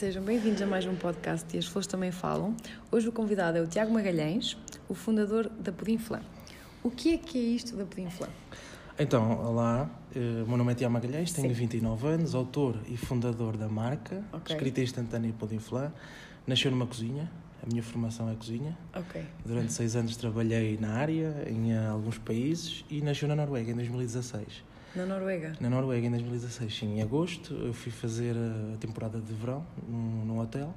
Sejam bem-vindos a mais um podcast e as flores também falam. Hoje o convidado é o Tiago Magalhães, o fundador da Pudim Flan. O que é que é isto da Pudim Flan? Então, olá, eh, o meu nome é Tiago Magalhães, tenho Sim. 29 anos, autor e fundador da marca, Ok. escrita instantânea Pudim Flan. Nasceu numa cozinha, a minha formação é cozinha. Ok. Durante seis anos trabalhei na área, em alguns países, e nasceu na Noruega em 2016. Na Noruega. Na Noruega em 2016, sim, em agosto, eu fui fazer a temporada de verão num, num hotel,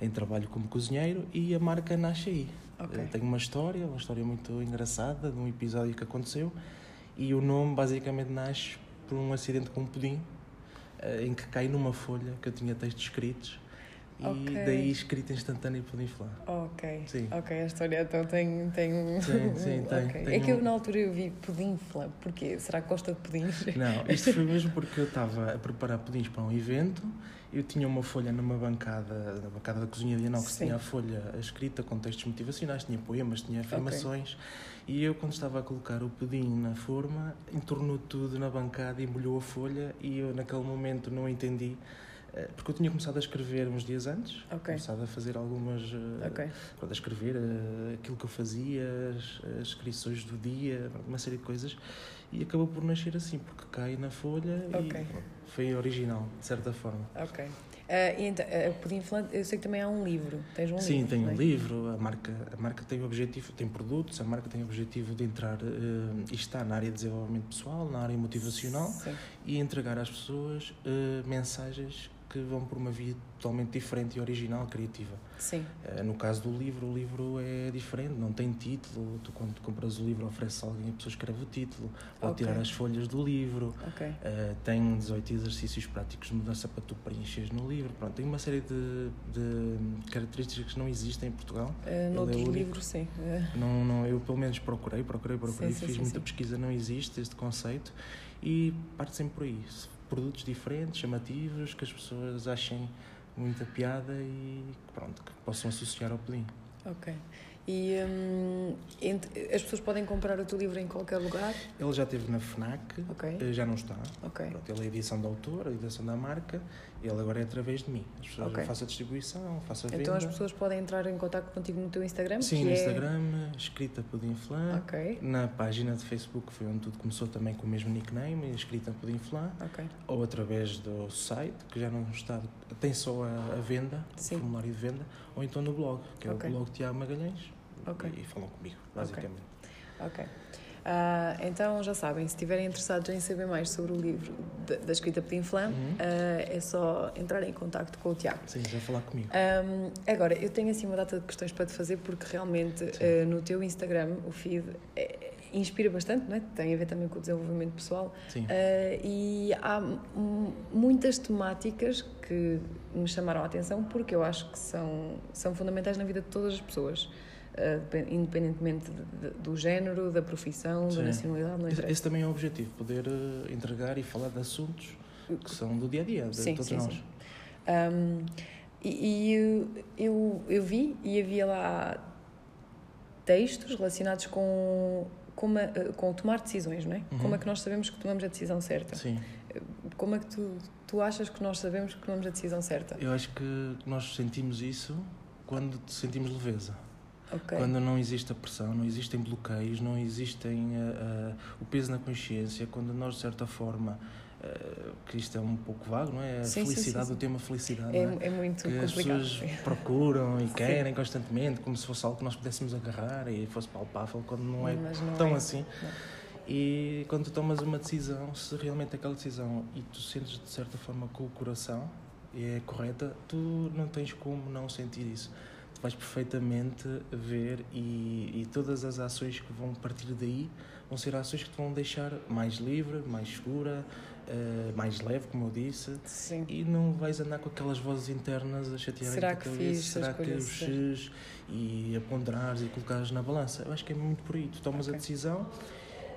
em trabalho como cozinheiro, e a marca nasce aí. Ok. Eh, Tem uma história, uma história muito engraçada, de um episódio que aconteceu, e o nome basicamente nasce por um acidente com um pudim, eh, em que cai numa folha que eu tinha textos escritos, e Ok. daí escrita instantânea pudim flan. Ok. Sim. Ok, a história então tem. tem... um- Sim, sim, tem- Ok. tem É que eu na altura eu vi pudim flan. Porquê? Será que gosta de pudins? Não, isto foi mesmo porque eu estava a preparar pudins para um evento. Eu tinha uma folha numa bancada, na bancada da cozinha de Sim. tinha a folha escrita com textos motivacionais, tinha poemas, tinha afirmações. E eu, quando estava a colocar o pudim na forma, entornou tudo na bancada e molhou a folha. E eu, naquele momento, não entendi. Eh, Porque eu tinha começado a escrever uns dias antes, Ok. começado a fazer algumas. eh, Ok. pronto, a escrever eh, aquilo que eu fazia, as, inscrições do dia, uma série de coisas, e acabou por nascer assim, porque cai na folha Ok. e pronto, foi original, de certa forma. Ok. E então, flan, eu sei que também há um livro. Tens um Sim, livro. tem um é? livro, a marca, a marca tem o objetivo, tem produtos, a marca tem o objetivo de entrar eh, e está na área de desenvolvimento pessoal, na área motivacional Sim. e entregar às pessoas mensagens que vão por uma via totalmente diferente e original, criativa. Sim. Eh, No caso do livro, o livro é diferente, não tem título. Tu, quando compras o livro, oferece alguém, a pessoa escreve o título, pode Ok. tirar as folhas do livro. Ok. Eh, tem 18 exercícios práticos de mudança para tu preencheres no livro. Pronto, tem uma série de, de características que não existem em Portugal. Uh, noutros único. livros, sim. Uh, Não, não, eu, pelo menos, procurei, procurei, procurei, Sim, sim, fiz sim, muita pesquisa, não existe este conceito. E parte sempre por aí. Produtos diferentes, chamativos, que as pessoas achem muita piada e pronto, que possam associar ao pudim. ok. E hum, entre- as pessoas podem comprar o teu livro em qualquer lugar? Ele já esteve na FNAC, Ok. eh, já não está. Ok. Pronto, ele é a edição do autor, a edição da marca, ele agora é através de mim. As pessoas Ok. eu faço a distribuição, faço a venda. Então as pessoas podem entrar em contato contigo no teu Instagram? Sim, no é- Instagram, escrita Pudim Flan. Na página de Facebook foi onde tudo começou também com o mesmo nickname, escrita Pudim Flan. Ok. Ou através do site, que já não está, tem só a, a venda, Sim. o formulário de venda, ou então no blog, que é o blog Tiago Magalhães. E, e falam comigo, basicamente. Ok. Ah, então já sabem, se estiverem interessados em saber mais sobre o livro da, da escrita Pudim Flan, Uhum. ah, é só entrar em contato com o Tiago. Sim, já falar comigo. Um, agora, eu tenho assim uma data de questões para te fazer porque realmente uh, no teu Instagram o feed é- inspira bastante, não é? Tem a ver também com o desenvolvimento pessoal Sim. uh, e há muitas temáticas que me chamaram a atenção porque eu acho que são, são fundamentais na vida de todas as pessoas. Depen- independentemente de- de- do género, da profissão, da Sim. nacionalidade, não Esse, interessa. esse também é o objetivo, poder eh, entregar e falar de assuntos que são do dia a dia, de Sim, todos sim, nós. sim. Um, e e eu, eu, vi e havia lá textos relacionados com, como a- com tomar decisões, não é? Uhum. Como é que nós sabemos que tomamos a decisão certa? Sim. Como é que tu, tu achas que nós sabemos que tomamos a decisão certa? Eu acho que nós sentimos isso quando sentimos leveza. Ok. Quando não existe a pressão, não existem bloqueios, não existem ah, ah, o peso na consciência, quando nós, de certa forma, ah, que isto é um pouco vago, não é? A Sim, felicidade, sim, sim. o tema felicidade, É, é? é muito que as complicado. pessoas sim. procuram e querem constantemente, como se fosse algo que nós pudéssemos agarrar e fosse palpável, quando não é não tão é. assim. Não. E quando tu tomas uma decisão, se realmente aquela decisão e tu sentes de certa forma com o coração é correta, tu não tens como não sentir isso. Vais perfeitamente ver e, e todas as ações que vão partir daí vão ser ações que te vão deixar mais livre, mais segura, eh, mais leve, como eu disse, Sim. e não vais andar com aquelas vozes internas a chatear Será que fiz a será que certa? X e a ponderares e colocares na balança. Eu acho que é muito por aí. Tu tomas Ok. a decisão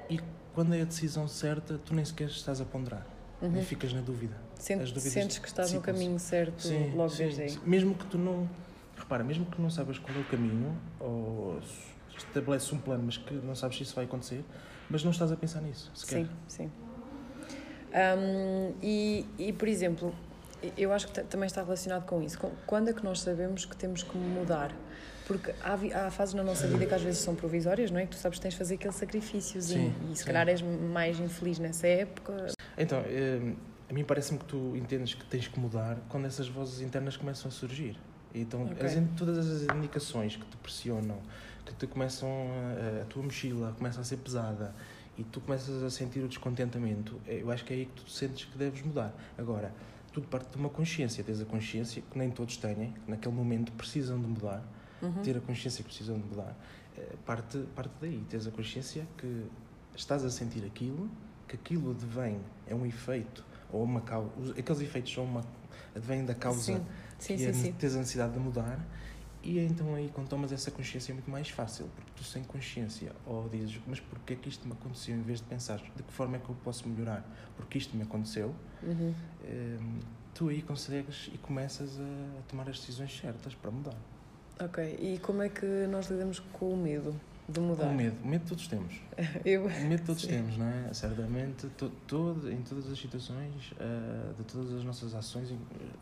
e quando é a decisão certa, tu nem sequer estás a ponderar. Uhum. Ficas na dúvida. Sente- sentes que estás no caminho certo Sim, logo sim, desde aí. sim. Mesmo que tu não. Repara, mesmo que não sabes qual é o caminho, ou estabeleces um plano, mas que não sabes se isso vai acontecer, mas não estás a pensar nisso, sequer. Sim, sim. Um, e, e, por exemplo, eu acho que também está relacionado com isso. Quando é que nós sabemos que temos que mudar? Porque há, há fases na nossa vida que às vezes são provisórias, não é? Que tu sabes que tens de fazer aquele sacrifíciozinho sim, e se sim. calhar és mais infeliz nessa época. Então, eh, a mim parece-me que tu entendes que tens que mudar quando essas vozes internas começam a surgir. Então, okay. as, todas as indicações que te pressionam, que te começam a, a tua mochila começa a ser pesada e tu começas a sentir o descontentamento, é, eu acho que é aí que tu sentes que deves mudar. Agora, tudo parte de uma consciência, tens a consciência que nem todos têm, que naquele momento precisam de mudar, uhum. ter a consciência que precisam de mudar, é, parte, parte daí, tens a consciência que estás a sentir aquilo, que aquilo advém, é um efeito, ou uma causa, aqueles efeitos são uma, advêm da causa sim. Sim, sim, sim. tens a necessidade de mudar e então aí, quando tomas essa consciência, é muito mais fácil, porque tu sem consciência, ou dizes, mas porquê é que isto me aconteceu, em vez de pensar, de que forma é que eu posso melhorar, porque isto me aconteceu, uhum. Ehm, tu aí consegues e começas a, a tomar as decisões certas para mudar. Ok, e como é que nós lidamos com o medo? De mudar. O medo, o medo todos temos. Eu, o medo todos sim. temos, não é? Certamente, to, todo, em todas as situações, uh, de todas as nossas ações,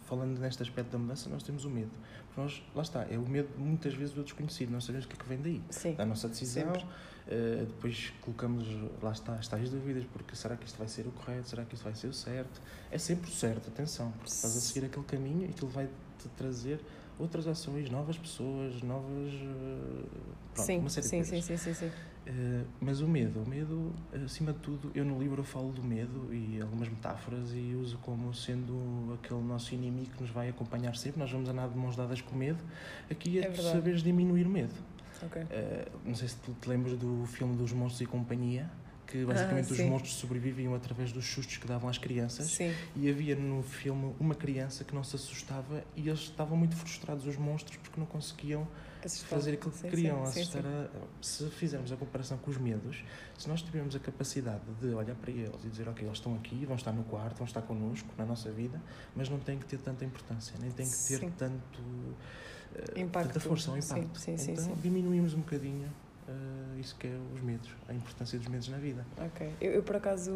falando neste aspecto da mudança, nós temos o medo. Porque nós, lá está, é o medo muitas vezes do desconhecido, não sabemos o que é que vem daí. Sim. Da nossa decisão, uh, depois colocamos, lá está, as tais dúvidas, porque será que isto vai ser o correto, será que isto vai ser o certo? É sempre o certo, atenção, porque estás a seguir aquele caminho e aquilo vai-te trazer outras ações, novas pessoas, novas. Eh, pronto, sim, uma série sim, de coisas. Sim, sim, sim, sim. Uh, mas o medo, o medo, acima de tudo, eu no livro falo do medo e algumas metáforas e uso como sendo aquele nosso inimigo que nos vai acompanhar sempre. Nós vamos andar de mãos dadas com medo. Aqui é, é saberes diminuir o medo. Okay. Uh, não sei se tu te lembras do filme dos Monstros e Companhia que basicamente ah, os monstros sobreviviam através dos sustos que davam às crianças. Sim. E havia no filme uma criança que não se assustava e eles estavam muito frustrados, os monstros, porque não conseguiam Assustar. fazer aquilo que sim, queriam. Sim, assustar a... Se fizermos a comparação com os medos, se nós tivermos a capacidade de olhar para eles e dizer, ok, eles estão aqui, vão estar no quarto, vão estar connosco, na nossa vida, mas não tem que ter tanta importância, nem tem que ter tanto. Uh, impacto. Tanta força ou impacto. então diminuímos um bocadinho uh, isso que é os medos, a importância dos medos na vida. Ok. Eu, eu, por acaso,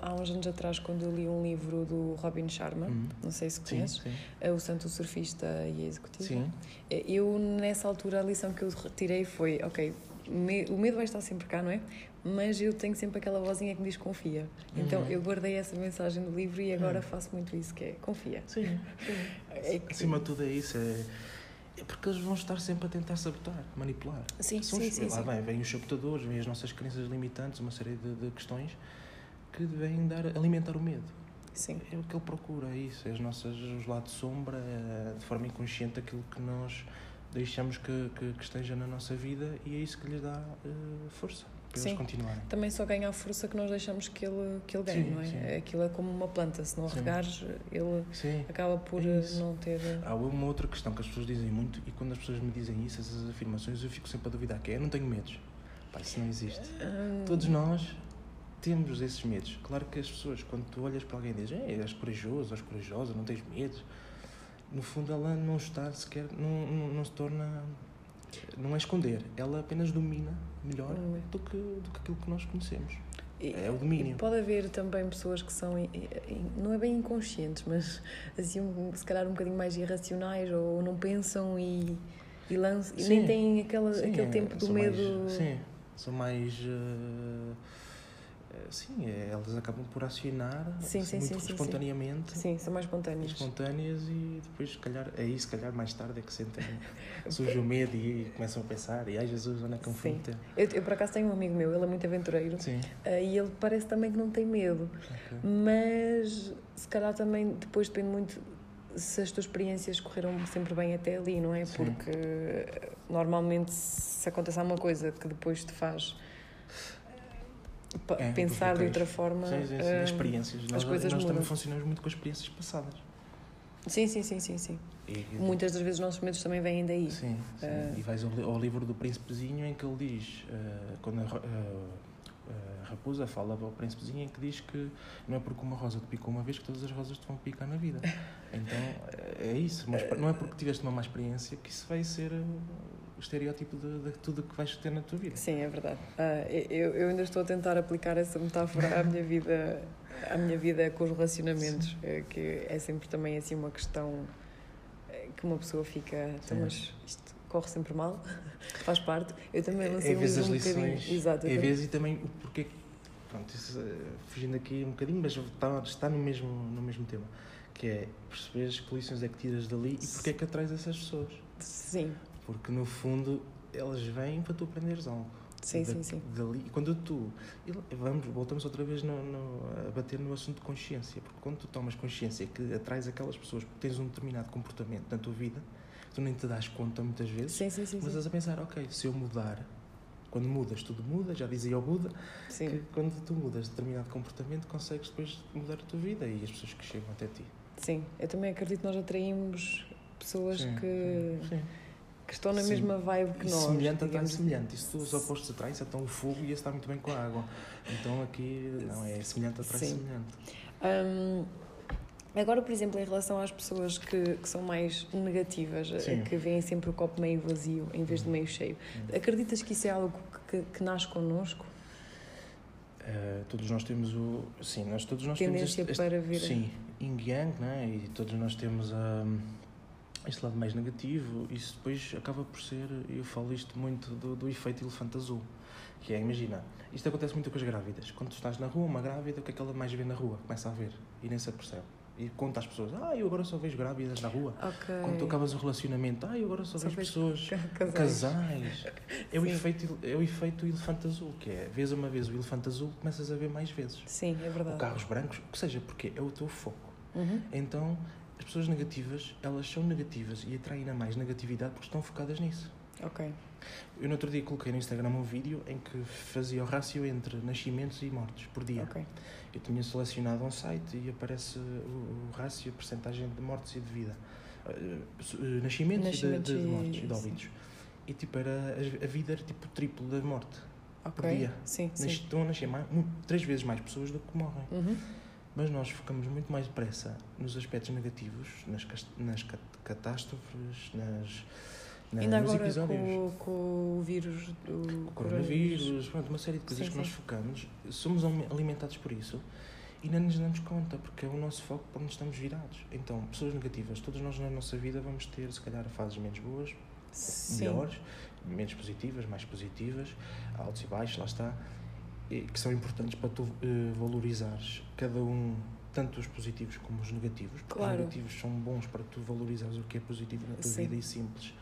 há uns anos atrás, quando eu li um livro do Robin Sharma, uhum. não sei se conheces, sim, sim. É o Santo Surfista e Executivo. Sim. Eh, eu, nessa altura, a lição que eu retirei foi, ok, me, o medo vai estar sempre cá, não é? Mas eu tenho sempre aquela vozinha que me diz confia. Então uhum. eu guardei essa mensagem do livro e agora uhum. faço muito isso, que é confia. Sim. é que... Acima de tudo é isso, é é porque eles vão estar sempre a tentar sabotar, manipular. Sim, São sim, os, sim, lá sim. Vem, vêm os sabotadores, vêm as nossas crenças limitantes, uma série de, de questões que vêm dar, alimentar o medo. Sim. É o que ele procura, é isso, é as nossas, os lados de sombra, é, de forma inconsciente aquilo que nós deixamos que, que, que, esteja na nossa vida e é isso que lhes dá uh, força para sim. eles continuarem. Também só ganha a força que nós deixamos que ele, que ele ganhe, sim, não é? Sim. Aquilo é como uma planta, se não regares, ele acaba por é não ter. Há uma outra questão que as pessoas dizem muito e quando as pessoas me dizem isso, essas afirmações, eu fico sempre a duvidar, que é, eu não tenho medos. Pá, isso não existe. Hum... Todos nós temos esses medos. Claro que as pessoas, quando tu olhas para alguém e dizes, és corajoso, és corajosa, não tens medos, no fundo ela não está sequer, não, não, não se torna não é esconder, ela apenas domina melhor hum. do, que, do que aquilo que nós conhecemos. E, é o domínio. pode haver também pessoas que são, não é bem inconscientes, mas assim, se calhar um bocadinho mais irracionais ou não pensam e, e, lançam, e nem têm aquela, sim, aquele tempo do medo. Mais, sim, são mais. Uh sim, é, elas acabam por acionar sim, sim, muito sim, espontaneamente. Sim, são mais espontâneas. Espontâneas e depois, se calhar, é isso, se calhar mais tarde é que sentem, surge o medo e começam a pensar, e ai Jesus, onde é que eu fui eu, eu, por acaso, tenho um amigo meu, ele é muito aventureiro sim. Uh, e ele parece também que não tem medo, okay. mas se calhar também depois depende muito se as tuas experiências correram sempre bem até ali, não é? Sim. Porque normalmente se acontece alguma coisa que depois te faz é, pensar de outra forma. Sim, sim, sim. Uh, experiências. As nós, coisas nós também funcionamos muito com as experiências passadas. Sim, sim, sim, sim, sim. E, Muitas das vezes os nossos medos também vêm daí. Sim, sim. Uh, e vais ao, ao, livro do Príncipezinho em que ele diz, uh, quando a, a, raposa fala ao Príncipezinho em que diz que não é porque uma rosa te picou uma vez que todas as rosas te vão picar na vida. Então é isso, mas não é porque tiveste uma má experiência que isso vai ser estereótipo de, de, tudo que vais ter na tua vida. Sim, é verdade. Uh, eu, eu ainda estou a tentar aplicar essa metáfora à minha vida à minha vida com os relacionamentos, é, que é sempre também assim uma questão é, que uma pessoa fica, então, mas isto corre sempre mal, faz parte. Eu também lancei é um vezes as um lições, bocadinho. Exato, é vezes e também o porquê. Pronto, isso, eh, fugindo aqui um bocadinho, mas está, está no, mesmo, no mesmo tema. Que é perceberes que lições é que tiras dali e porque é que atrais essas pessoas. Sim, Porque no fundo elas vêm para tu aprenderes algo. sim, Da- sim, sim. Dali, e quando tu. Vamos, voltamos outra vez no, no- a bater no assunto de consciência. Porque quando tu tomas consciência que atrais aquelas pessoas porque tens um determinado comportamento na tua vida, tu nem te das conta muitas vezes, Sim, sim, sim. mas estás a pensar, ok, se eu mudar, quando mudas, tudo muda, já dizia o Buda, Sim. que quando tu mudas determinado comportamento, consegues depois mudar a tua vida e as pessoas que chegam até ti. Sim, eu também acredito que nós atraímos pessoas Sim, que, sim. Que estão na Sim. mesma vibe que E nós. semelhante atrai digamos assim. semelhante. Isso os opostos atraem-se, então o fogo ia estar muito bem com a água. Então aqui não é semelhante atrai Sim. semelhante. Hum, agora, por exemplo, em relação às pessoas que, que são mais negativas, eh, Sim. que veem sempre o copo meio vazio em vez de meio cheio, Hum. acreditas que isso é algo que, que nasce connosco? Eh, todos nós temos o. Sim, nós todos nós Tendência temos este, para ver. Sim, yin yang, né? E todos nós temos hum, este lado mais negativo. Isso depois acaba por ser. Eu falo isto muito do, do efeito elefante azul. Que é, imagina, isto acontece muito com as grávidas. Quando tu estás na rua, uma grávida, o que é que ela mais vê na rua? Começa a ver e nem se apercebe. E conta às pessoas: Ah, eu agora só vejo grávidas na rua. Ok. Quando tu acabas o relacionamento, ah, eu agora só, Só vejo pessoas. Ca- Casais. Casais. É o, efeito, é o efeito elefante azul, que é, vês uma vez o elefante azul, começas a ver mais vezes. Sim, é Ou verdade. carros brancos, o que seja, porque é o teu foco. Uhum. Então, as pessoas negativas, elas são negativas e atraem a mais negatividade porque estão focadas nisso. Ok. Eu no outro dia coloquei no Instagram um vídeo em que fazia o rácio entre nascimentos e mortes por dia. Ok. Eu tinha selecionado um site e aparece o, o rácio, a percentagem de mortes e de vida. Eh, eh, nascimentos, Nascimentos e de, de e- mortes e de sim. óbitos. E tipo, era, a, vida era tipo o triplo da morte. Ok. dia. Sim, Nas- sim. Estão a nascer mais, três vezes mais pessoas do que morrem. Uhum. Mas nós focamos muito mais depressa nos aspectos negativos, nas, nas cat- catástrofes, nas, na, Ainda nos agora episódios. com, com o vírus do O coronavírus, pronto, uma série de coisas Sim, que nós sim. focamos, somos ali- alimentados por isso e não nos damos conta, porque é o nosso foco para onde estamos virados. Então, pessoas negativas, todos nós na nossa vida vamos ter, se calhar, fases menos boas, Sim. melhores, menos positivas, mais positivas, altos e baixos, lá está, que são importantes para tu eh, valorizares cada um, tanto os positivos como os negativos, porque Claro. os negativos são bons para tu valorizares o que é positivo na tua Sim. vida e simples,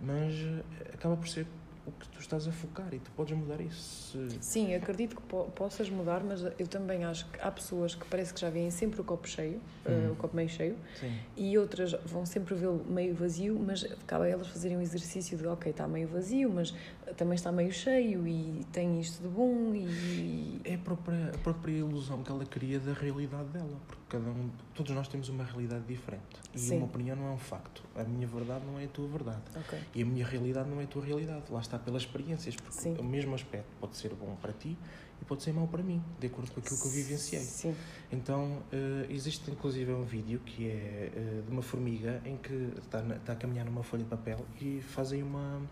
mas eh, acaba por ser o que tu estás a focar e tu podes mudar isso. Sim, acredito que po possas mudar, mas eu também acho que há pessoas que parece que já veem sempre o copo cheio, Hum. o copo meio cheio, Sim. e outras vão sempre vê-lo meio vazio, mas cabe a elas fazerem um exercício de, ok, está meio vazio, mas também está meio cheio e tem isto de bom e... É a própria, a própria ilusão que ela cria da realidade dela, porque cada um, todos nós temos uma realidade diferente e Sim. uma opinião não é um facto. A minha verdade não é a tua verdade. Ok, E a minha realidade não é a tua realidade. Lá está pelas experiências, porque Sim. o mesmo aspecto pode ser bom para ti e pode ser mau para mim, de acordo com aquilo que eu vivenciei. Sim, Então, eh, existe inclusive um vídeo que é eh, de uma formiga em que está, está a caminhar numa folha de papel e fazem uma,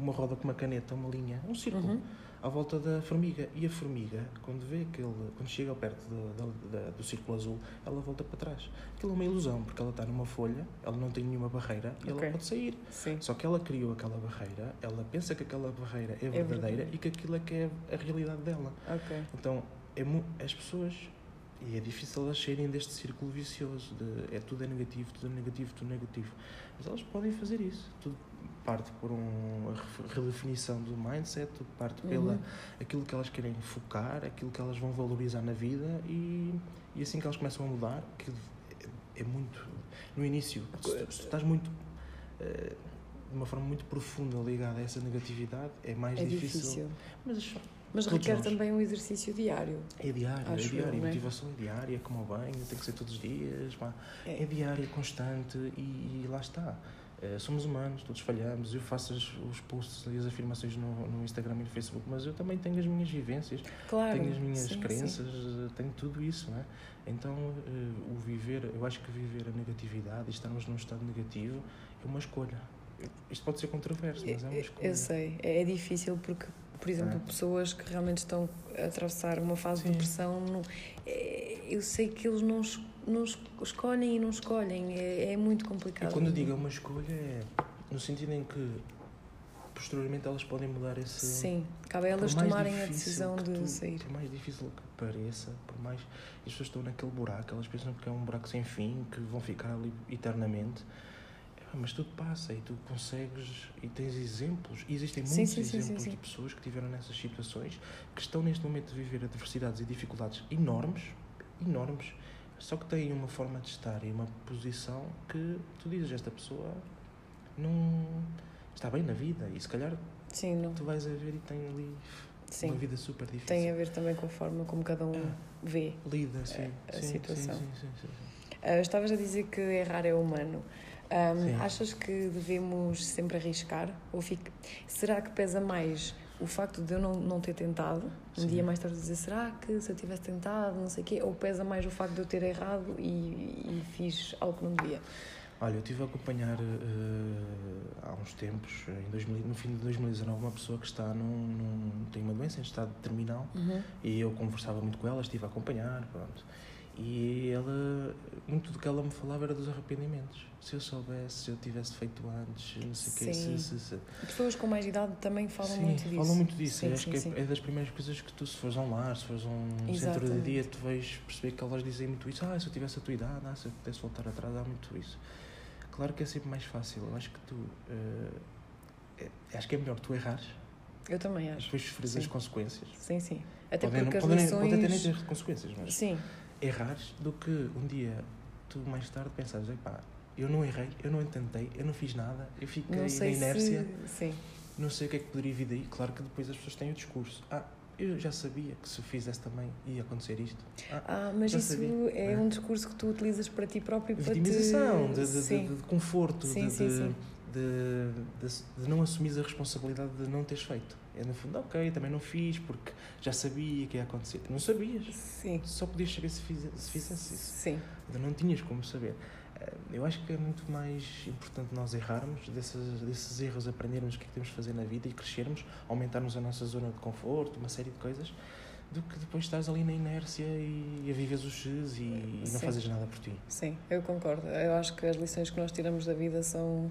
uma roda com uma caneta, uma linha, um círculo Uhum. à volta da formiga. E a formiga, quando vê aquele, quando chega perto do, do, do círculo azul, ela volta para trás. Aquilo é uma ilusão, porque ela está numa folha, ela não tem nenhuma barreira e Ok. ela pode sair. sim, Só que ela criou aquela barreira, ela pensa que aquela barreira é verdadeira verdadeira. e que aquilo é que é a realidade dela. ok. Então, é as pessoas, e é difícil elas saírem deste círculo vicioso de é tudo é negativo, tudo é negativo, tudo é negativo. Mas elas podem fazer isso. Tudo parte por uma redefinição do mindset, parte pela Uhum. aquilo que elas querem focar, aquilo que elas vão valorizar na vida e, e assim que elas começam a mudar, que é, é muito. No início, se, tu- se estás muito. eh, de uma forma muito profunda ligada a essa negatividade, é mais É difícil. difícil. Mas Mas requer nós. também um exercício diário. é diário, é eu, diário, a é? motivação é diária, como o banho, tem que ser todos os dias, pá. É. é diário, é constante e, e lá está. Eh, somos humanos, todos falhamos. Eu faço as- os posts e as afirmações no, no Instagram e no Facebook, mas eu também tenho as minhas vivências, Claro. tenho as minhas sim, sim. crenças, eh, tenho tudo isso, não é? Então, eh, o viver, eu acho que viver a negatividade e estarmos num estado negativo é uma escolha. Isto pode ser controverso, mas é uma escolha. Eu sei, é é difícil porque, por exemplo, É. pessoas que realmente estão a atravessar uma fase de Sim. depressão, não- é, eu sei que eles não, não es- escolhem e não escolhem, é, é muito complicado. E quando digo é uma escolha, é no sentido em que posteriormente elas podem mudar esse. Sim, cabe a elas tomarem a decisão de tu- sair. Por mais difícil que pareça, por mais. As pessoas estão naquele buraco, elas pensam que é um buraco sem fim, que vão ficar ali eternamente. Mas tudo passa e tu consegues e tens exemplos. E existem Sim, muitos sim, exemplos sim. de pessoas que estiveram nessas situações que estão neste momento a viver adversidades e dificuldades enormes, enormes, só que têm uma forma de estar e uma posição que tu dizes, esta pessoa não está bem na vida e se calhar Sim, não. tu vais a ver e tem ali Sim. uma vida super difícil. Tem a ver também com a forma como cada um Ah. vê. Lida, sim. a sim, situação. Sim, sim, sim, sim. Ah, estavas a dizer que errar é humano. Sim. achas que devemos sempre arriscar? Ou fica... Será que pesa mais o facto de eu não, não ter tentado? Um Sim. dia mais tarde dizer, será que se eu tivesse tentado, não sei o quê? Ou pesa mais o facto de eu ter errado e, e fiz algo que não devia? Olha, eu estive a acompanhar eh, há uns tempos, em 2000, no fim de 2019, uma pessoa que está num, num, tem uma doença em estado terminal e eu conversava muito com ela, estive a acompanhar, pronto. E ela, muito do que ela me falava era dos arrependimentos. Se eu soubesse, se eu tivesse feito antes, não sei o quê, se, se, se. Pessoas com mais idade também falam sim, muito disso. falam muito disso. Sim, acho sim, que é- sim. é das primeiras coisas que tu, se fores a um lar, se fores a um centro de Exatamente. dia, tu vais perceber que elas dizem muito isso. Ah, se eu tivesse a tua idade, ah, se eu pudesse voltar atrás, há muito isso. Claro que é sempre mais fácil. Eu acho que tu. eh, é- acho que é melhor tu errares, Eu também acho. depois sofreres as consequências. Sim, sim. Até Podem porque não- as podem nem- lições... Pode até nem ter consequências, mas Sim, errares do que um dia tu mais tarde pensares, epá, eu não errei, eu não tentei, eu não fiz nada, eu fiquei na inércia, se... Não sei o que é que poderia vir daí. Claro que depois as pessoas têm o discurso. Ah, eu já sabia que se fizesse também ia acontecer isto. Ah, Ah, mas isso sabia, é é? um discurso que tu utilizas para ti próprio para vitimização, te... de, de, sim. de, de conforto, Sim, de, sim, sim. De não assumir a responsabilidade de não teres feito. É no fundo, ok, também não fiz porque já sabia que ia acontecer. Não sabias. Sim, Só podias saber se, fize, se fizesse isso. sim, Ainda não tinhas como saber. Eh, Eu acho que é muito mais importante nós errarmos, desses, desses erros aprendermos o que é que temos de fazer na vida e crescermos, aumentarmos a nossa zona de conforto, uma série de coisas, do que depois estás ali na inércia e a vives os X e, e não fazes nada por ti. sim, eu concordo. Eu acho que as lições que nós tiramos da vida são...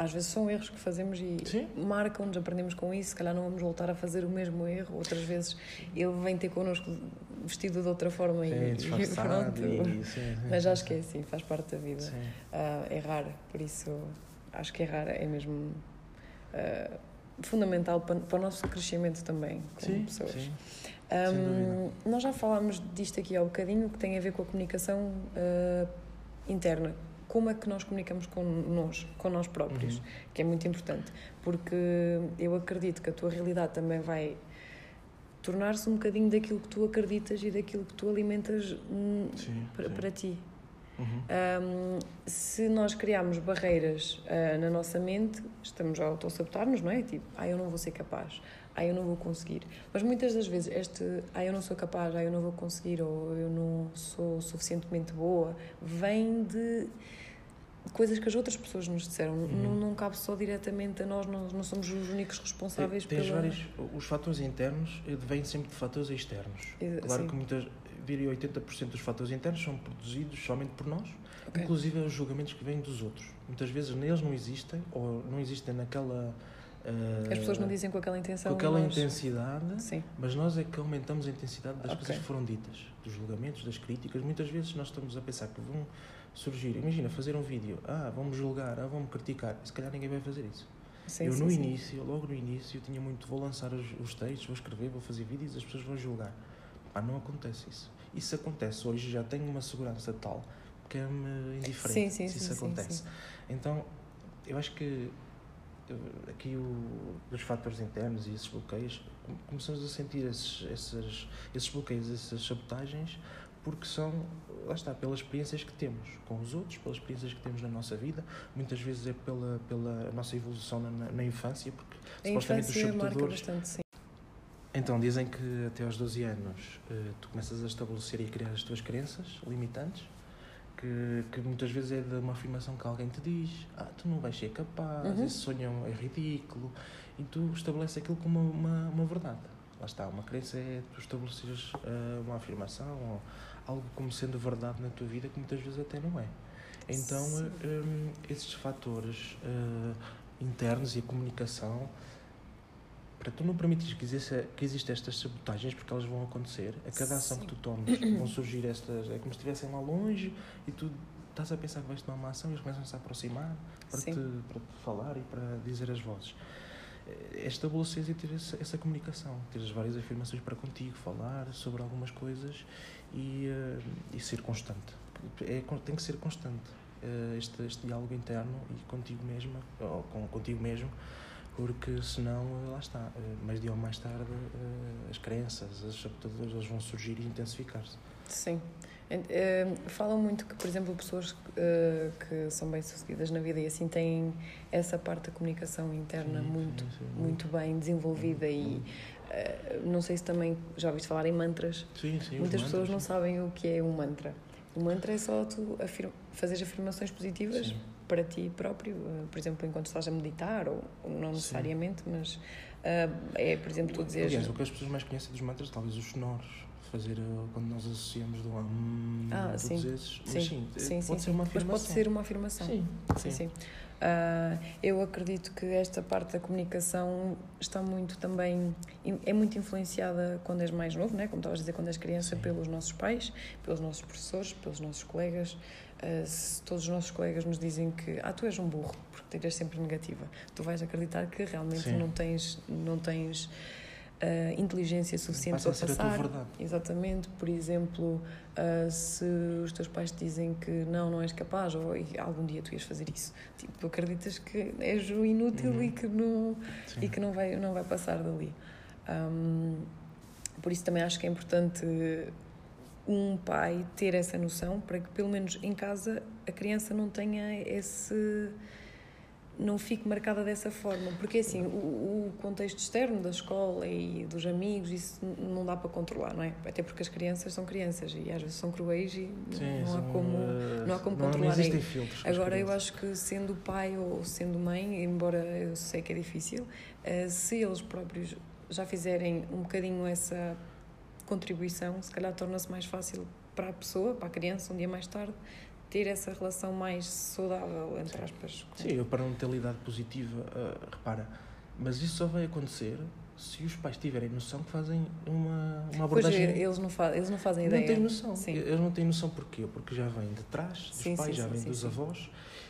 Às vezes são erros que fazemos e Sim. marcam-nos, aprendemos com isso, se calhar não vamos voltar a fazer o mesmo erro. Outras vezes ele vem ter connosco vestido de outra forma e, É e pronto. e, sim, sim, Mas sim, acho que é sim. assim, faz parte da vida. Sim. Ah, errar, por isso acho que errar é mesmo ah, fundamental para, para o nosso crescimento também como Sim, pessoas. sim. Dúvida. nós já falámos disto aqui há um bocadinho, que tem a ver com a comunicação ah, interna. Como é que nós comunicamos com nós, com nós próprios, Uhum. que é muito importante, porque eu acredito que a tua realidade também vai tornar-se um bocadinho daquilo que tu acreditas e daquilo que tu alimentas hum, Sim, para, sim. para ti. Uhum. Um, se nós criarmos barreiras ah, na nossa mente, estamos a autossabotar-nos, não é? Tipo, ah, eu não vou ser capaz, ah, eu não vou conseguir. Mas muitas das vezes este, ah, eu não sou capaz, ah, eu não vou conseguir, ou eu não sou suficientemente boa, vem de coisas que as outras pessoas nos disseram. Não, não cabe só diretamente a nós, nós não somos os únicos responsáveis Tens pela... vários, os fatores internos eh, vêm sempre de fatores externos. Ex- Claro sim. que muitas, diria 80% dos fatores internos são produzidos somente por nós, Ok. inclusive os julgamentos que vêm dos outros. Muitas vezes neles não existem, ou não existem naquela. As pessoas não dizem com aquela intenção. com aquela nós- intensidade, Sim, mas nós é que aumentamos a intensidade das Ok. coisas que foram ditas, dos julgamentos, das críticas. Muitas vezes nós estamos a pensar que vão surgir, imagina, fazer um vídeo, ah, vamos julgar, ah, vamos criticar, se calhar ninguém vai fazer isso. sim, eu sim, no sim. início, logo no início, eu tinha muito, vou lançar os, os textos, vou escrever, vou fazer vídeos, as pessoas vão julgar. Ah, não acontece isso. Isso acontece hoje, já tenho uma segurança tal que é-me indiferente se isso acontece. Então, eu acho que aqui o, dos fatores internos e esses bloqueios, com- começamos a sentir esses, esses, esses bloqueios, essas sabotagens, porque são, lá está, pelas experiências que temos com os outros, pelas experiências que temos na nossa vida, muitas vezes é pela, pela nossa evolução na, na- infância, porque A supostamente os infância marca sabotadores. bastante, sim. Então, dizem que até aos 12 anos eh, tu começas a estabelecer e a criar as tuas crenças limitantes, que, que muitas vezes é de uma afirmação que alguém te diz: Ah, tu não vais ser capaz, Uhum. esse sonho é ridículo, e tu estabeleces aquilo como uma, uma verdade. Lá está, uma crença é tu estabeleceres uh, uma afirmação ou algo como sendo verdade na tua vida que muitas vezes até não é. Então, um, esses fatores uh, internos e a comunicação, para tu não permitires que exista, que exista estas sabotagens, porque elas vão acontecer, a cada ação Sim. que tu tomes vão surgir estas. É como se estivessem lá longe e tu estás a pensar que vais tomar uma ação e eles começam a se aproximar para, te, para te falar e para dizer as vozes é estabelecer e ter essa, essa comunicação, ter as várias afirmações para contigo, falar sobre algumas coisas e, uh, e ser constante. É, tem que ser constante uh, este, este diálogo interno e contigo mesma, ou com, contigo mesmo, porque senão, lá está, uh, mais dia ou mais tarde, as crenças, as sabotadoras vão surgir e intensificar-se. Sim. Falam muito que, por exemplo, pessoas que são bem-sucedidas na vida e assim têm essa parte da comunicação interna sim, muito, sim, sim. muito bem desenvolvida e uh, não sei se também já ouviste falar em mantras. Sim, sim, Muitas pessoas mantras, não sabem o que é um mantra. O mantra é só tu afirma, fazer afirmações positivas para ti próprio, por exemplo, enquanto estás a meditar, ou, ou não necessariamente, mas é, por exemplo, tu dizes. Aliás, o que as pessoas mais conhecem dos mantras, talvez os sonoros fazer eh, quando nós associamos do hum, ah, sim. Esses, sim. sim, sim, pode sim, ser uma afirmação. Mas pode ser uma afirmação. Sim, sim. sim. Uh, eu acredito que esta parte da comunicação está muito também é muito influenciada quando és mais novo, né? como estavas a dizer, quando és criança, sim. pelos nossos pais, pelos nossos professores, pelos nossos colegas. Uh, se todos os nossos colegas nos dizem que ah, tu és um burro, porque tens sempre negativa, tu vais acreditar que realmente sim. não tens, não tens uh, inteligência suficiente para passar. Exatamente. Por exemplo, uh, se os teus pais te dizem que não, não és capaz, ou algum dia tu ias fazer isso, tipo, tu acreditas que és o inútil uhum. e que não e que não vai não vai passar dali. Um, por isso também acho que é importante um pai ter essa noção para que pelo menos em casa a criança não tenha esse não fique marcada dessa forma, porque assim, o, o, contexto externo da escola e dos amigos, isso não dá para controlar, não é? Até porque as crianças são crianças e às vezes são cruéis e Sim, não, há como, uh, não há como não, controlar. Não existem filtros. Agora, eu acho que sendo pai ou sendo mãe, embora eu sei que é difícil, uh, se eles próprios já fizerem um bocadinho essa contribuição, se calhar torna-se mais fácil para a pessoa, para a criança, um dia mais tarde, ter essa relação mais saudável, entre aspas. Sim, a parentalidade positiva, uh, repara, mas isso só vai acontecer se os pais tiverem noção que fazem uma, uma abordagem. Pois, eles, não fa eles não fazem ideia. Não têm noção. Sim. Eles não têm noção porquê? Porque já vem de trás dos sim, pais, sim, já vem dos avós.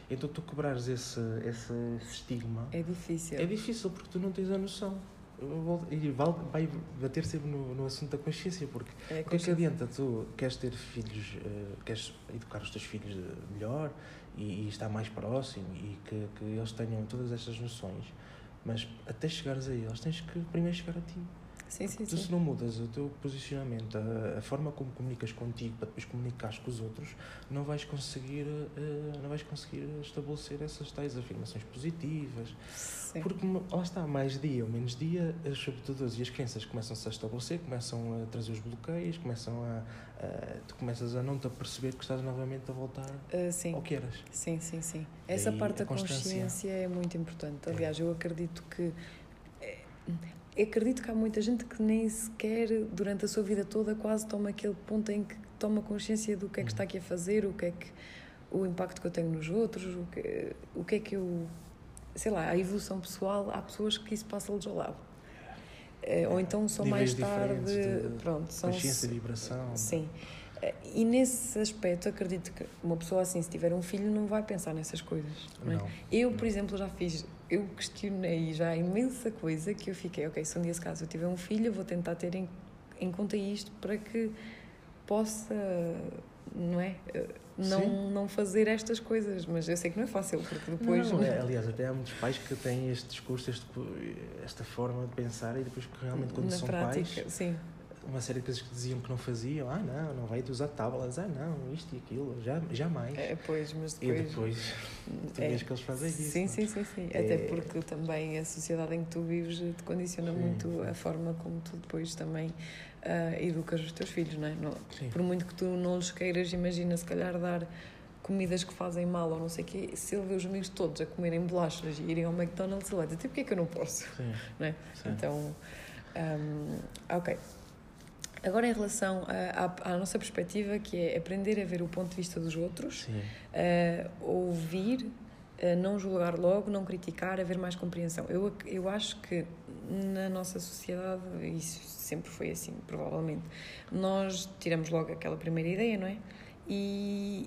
Então tu quebrares esse, esse estigma. É difícil. É difícil porque tu não tens a noção e vai bater sempre no, no assunto da consciência, porque é, o que é que adianta tu queres ter filhos, uh, queres educar os teus filhos melhor e, e estar mais próximo e que, que eles tenham todas estas noções, mas até chegares a eles tens que primeiro chegar a ti. Sim, sim, tu, sim. se não mudas o teu posicionamento, a, a, forma como comunicas contigo para depois comunicares com os outros, não vais conseguir, uh, não vais conseguir estabelecer essas tais afirmações positivas. Sim. Porque lá está, mais dia ou menos dia, as sobretudo e as crenças começam-se a estabelecer, começam a trazer os bloqueios, começam a, tu começas a não te aperceber que estás novamente a voltar uh, sim. ao que eras. Sim, sim, sim. Essa parte da consciência é muito importante. Aliás, eu acredito que acredito que há muita gente que nem sequer durante a sua vida toda quase toma aquele ponto em que toma consciência do que é que está aqui a fazer, o que é que o impacto que eu tenho nos outros, o que, o que é que eu sei lá, a evolução pessoal, há pessoas que isso passa-lhes ao lado. É, ou então só mais tarde, pronto, são consciência e vibração. Sim. E nesse aspecto, acredito que uma pessoa assim, se tiver um filho, não vai pensar nessas coisas. Não, é? não Eu, por exemplo, já fiz, eu questionei já imensa coisa que eu fiquei, ok, se um dia, se caso eu tiver um filho, eu vou tentar ter em, em conta isto para que possa, não é? Não, não fazer estas coisas, mas eu sei que não é fácil, porque depois. Não, é, aliás, até há muitos pais que têm este discurso, este, esta forma de pensar, e depois que realmente, quando Na são prática, pais. Sim uma série de coisas que diziam que não faziam. Ah, não, não vai usar tábuas. Ah, não, isto e aquilo. Já, jamais. É, pois, mas depois... E depois, tu é, que eles fazem isso. Sim, sim, sim, sim. É... Até porque também a sociedade em que tu vives te condiciona sim, muito sim. a forma como tu depois também uh, educas os teus filhos, não é? Não, por muito que tu não lhes queiras, imagina se calhar dar comidas que fazem mal ou não sei o quê, se ele vê os amigos todos a comerem bolachas e irem ao McDonald's, ele vai dizer, porquê é que eu não posso? Sim. Não é? Então Um, ok. Agora, em relação à, à, nossa perspectiva, que é aprender a ver o ponto de vista dos outros, uh, ouvir, uh, não julgar logo, não criticar, haver mais compreensão. Eu, eu acho que na nossa sociedade, isso sempre foi assim, provavelmente, nós tiramos logo aquela primeira ideia, não é? E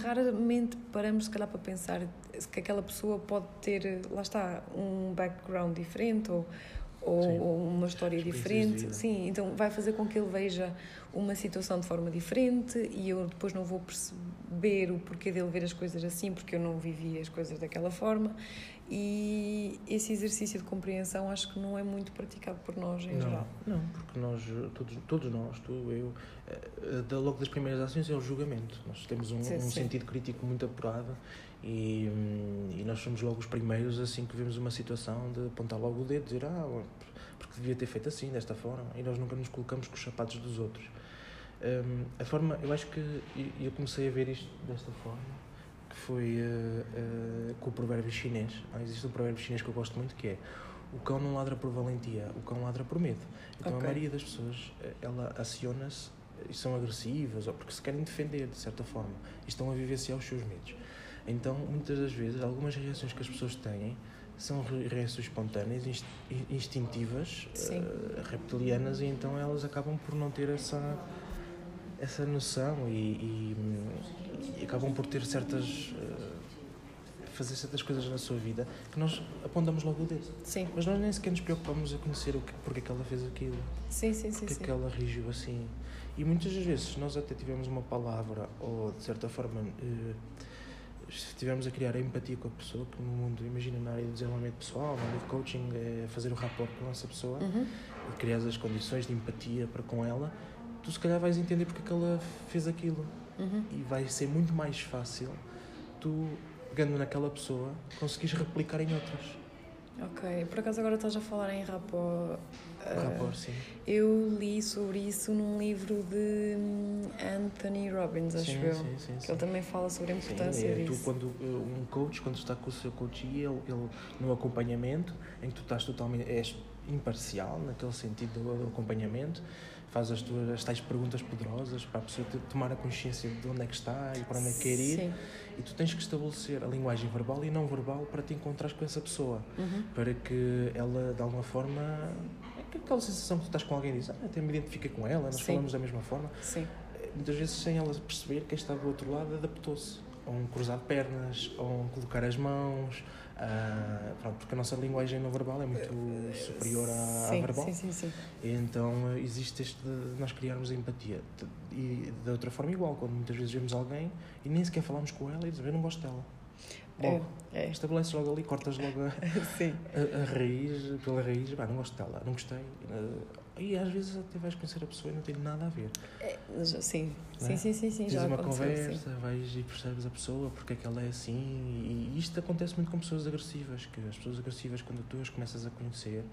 raramente paramos, se calhar, para pensar que aquela pessoa pode ter, lá está, um background diferente ou ou, ou uma história diferente. Sim, então vai fazer com que ele veja uma situação de forma diferente e eu depois não vou perceber o porquê dele ver as coisas assim, porque eu não vivi as coisas daquela forma. E esse exercício de compreensão acho que não é muito praticado por nós em não, geral. Não, porque nós, todos, todos nós, tu, eu, eh, eh, logo das primeiras ações é o julgamento. Nós temos um, sim, um sim. sentido crítico muito apurado e, hum, e, nós somos logo os primeiros, assim que vemos uma situação, de apontar logo o dedo, dizer, ah, porque devia ter feito assim, desta forma, e nós nunca nos colocamos com os sapatos dos outros. Um, a forma, eu acho que eu comecei a ver isto desta forma, que foi uh, uh, com o provérbio chinês. Ah, existe um provérbio chinês que eu gosto muito que é o cão não ladra por valentia, o cão ladra por medo. Então okay. a maioria das pessoas, eh, ela aciona-se e são agressivas, ou porque se querem defender, de certa forma, e estão a vivenciar os seus medos. Então, muitas das vezes, algumas reações que as pessoas têm são reações espontâneas, instintivas, uh, reptilianas, e então elas acabam por não ter essa, essa noção e, e, e acabam por ter certas. Uh, fazer certas coisas na sua vida que nós apontamos logo o dedo. Sim. Mas nós nem sequer nos preocupamos a conhecer o que, porque é que ela fez aquilo. Sim, sim, sim. Porque sim. é que ela reagiu assim. E muitas das vezes nós até tivemos uma palavra ou de certa forma. Uh, estivermos a criar a empatia com a pessoa, que no mundo, imagina na área de desenvolvimento pessoal, na área de coaching, é fazer o rapport com essa pessoa, uhum. criar as condições de empatia para com ela, tu se calhar vais entender porque é que ela fez aquilo. Uhum. E vai ser muito mais fácil tu, pegando naquela pessoa, conseguires replicar em outras. Ok, por acaso agora estás a falar em rapport. Uh, rapport, sim. Eu li sobre isso num livro de hum, Anthony Robbins, acho sim, eu. Sim, sim, que ele também fala sobre a importância sim, é, disso. Tu, quando, eh, um coach, quando está com o seu coach, ele, ele no acompanhamento, em que tu estás totalmente. és imparcial, naquele sentido do acompanhamento, faz as tuas as tais perguntas poderosas para a pessoa tomar a consciência de onde é que está e para onde é que quer ir. Sim. E tu tens que estabelecer a linguagem verbal e não verbal para te encontrares com essa pessoa. Uhum. Para que ela, de alguma forma. É aquela sensação que tu estás com alguém e dizes, ah, até me identifiquei com ela, nós Sim. falamos da mesma forma. Sim. Muitas vezes, sem ela perceber, quem está do outro lado adaptou-se. a um cruzar de pernas, a um colocar as mãos, Uh, pronto, porque a nossa linguagem não verbal é muito superior à, sim, à verbal. Sim, sim, sim. Então existe este de nós criarmos a empatia. E de outra forma, igual, quando muitas vezes vemos alguém e nem sequer falamos com ela e dizemos, eu não gosto dela. Bom, é, é. estabeleces logo ali, cortas logo a, a, a, raiz, pela raiz, bah, não gosto dela, não gostei. E às vezes até vais conhecer a pessoa e não tem nada a ver. É, sim. Sim, é? sim, sim, sim, Tens uma conversa, sim. vais e percebes a pessoa, porque é que ela é assim. E isto acontece muito com pessoas agressivas, que as pessoas agressivas, quando tu as começas a conhecer,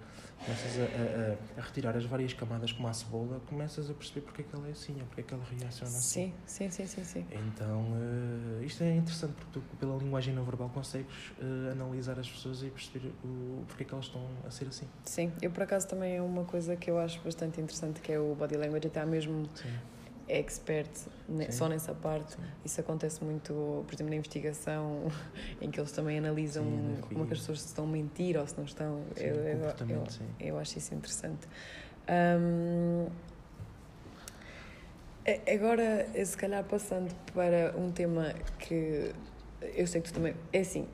começas a, a, a, retirar as várias camadas como a cebola, começas a perceber porque é que ela é assim, ou porque é que ela reaciona assim. Sim, sim, sim, sim. sim. Então, uh, isto é interessante, porque tu, pela linguagem não verbal, consegues uh, analisar as pessoas e perceber o, porque é que elas estão a ser assim. Sim, eu por acaso também é uma coisa que eu acho bastante interessante, que é o body language, até mesmo... Sim expert Sim. só nessa parte. Sim. Isso acontece muito, por exemplo, na investigação, em que eles também analisam Sim, como é que as pessoas estão a mentir ou se não estão. eu, eu, eu, eu, acho isso interessante. Um, agora, se calhar, passando para um tema que eu sei que tu também. É assim,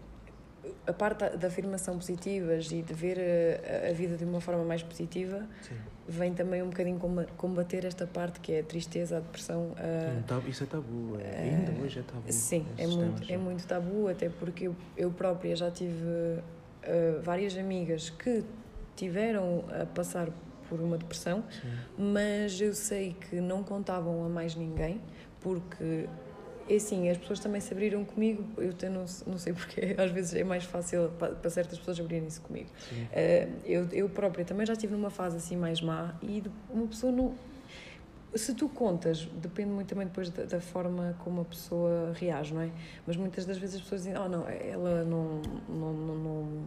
a parte da afirmação positivas e de ver a, a, vida de uma forma mais positiva Sim. vem também um bocadinho combater esta parte que é a tristeza, a depressão. A, isso é tabu, é, ainda hoje é tabu. Sim, é muito, é muito tabu, até porque eu, eu própria já tive uh, várias amigas que tiveram a passar por uma depressão, Sim. mas eu sei que não contavam a mais ninguém porque é assim, as pessoas também se abriram comigo, eu até não, não sei porque, às vezes é mais fácil para, para certas pessoas abrirem-se comigo. Uh, eu, eu própria também já estive numa fase assim mais má e uma pessoa não. Se tu contas, depende muito também depois da, da, forma como a pessoa reage, não é? Mas muitas das vezes as pessoas dizem, oh não, ela não, não, não, não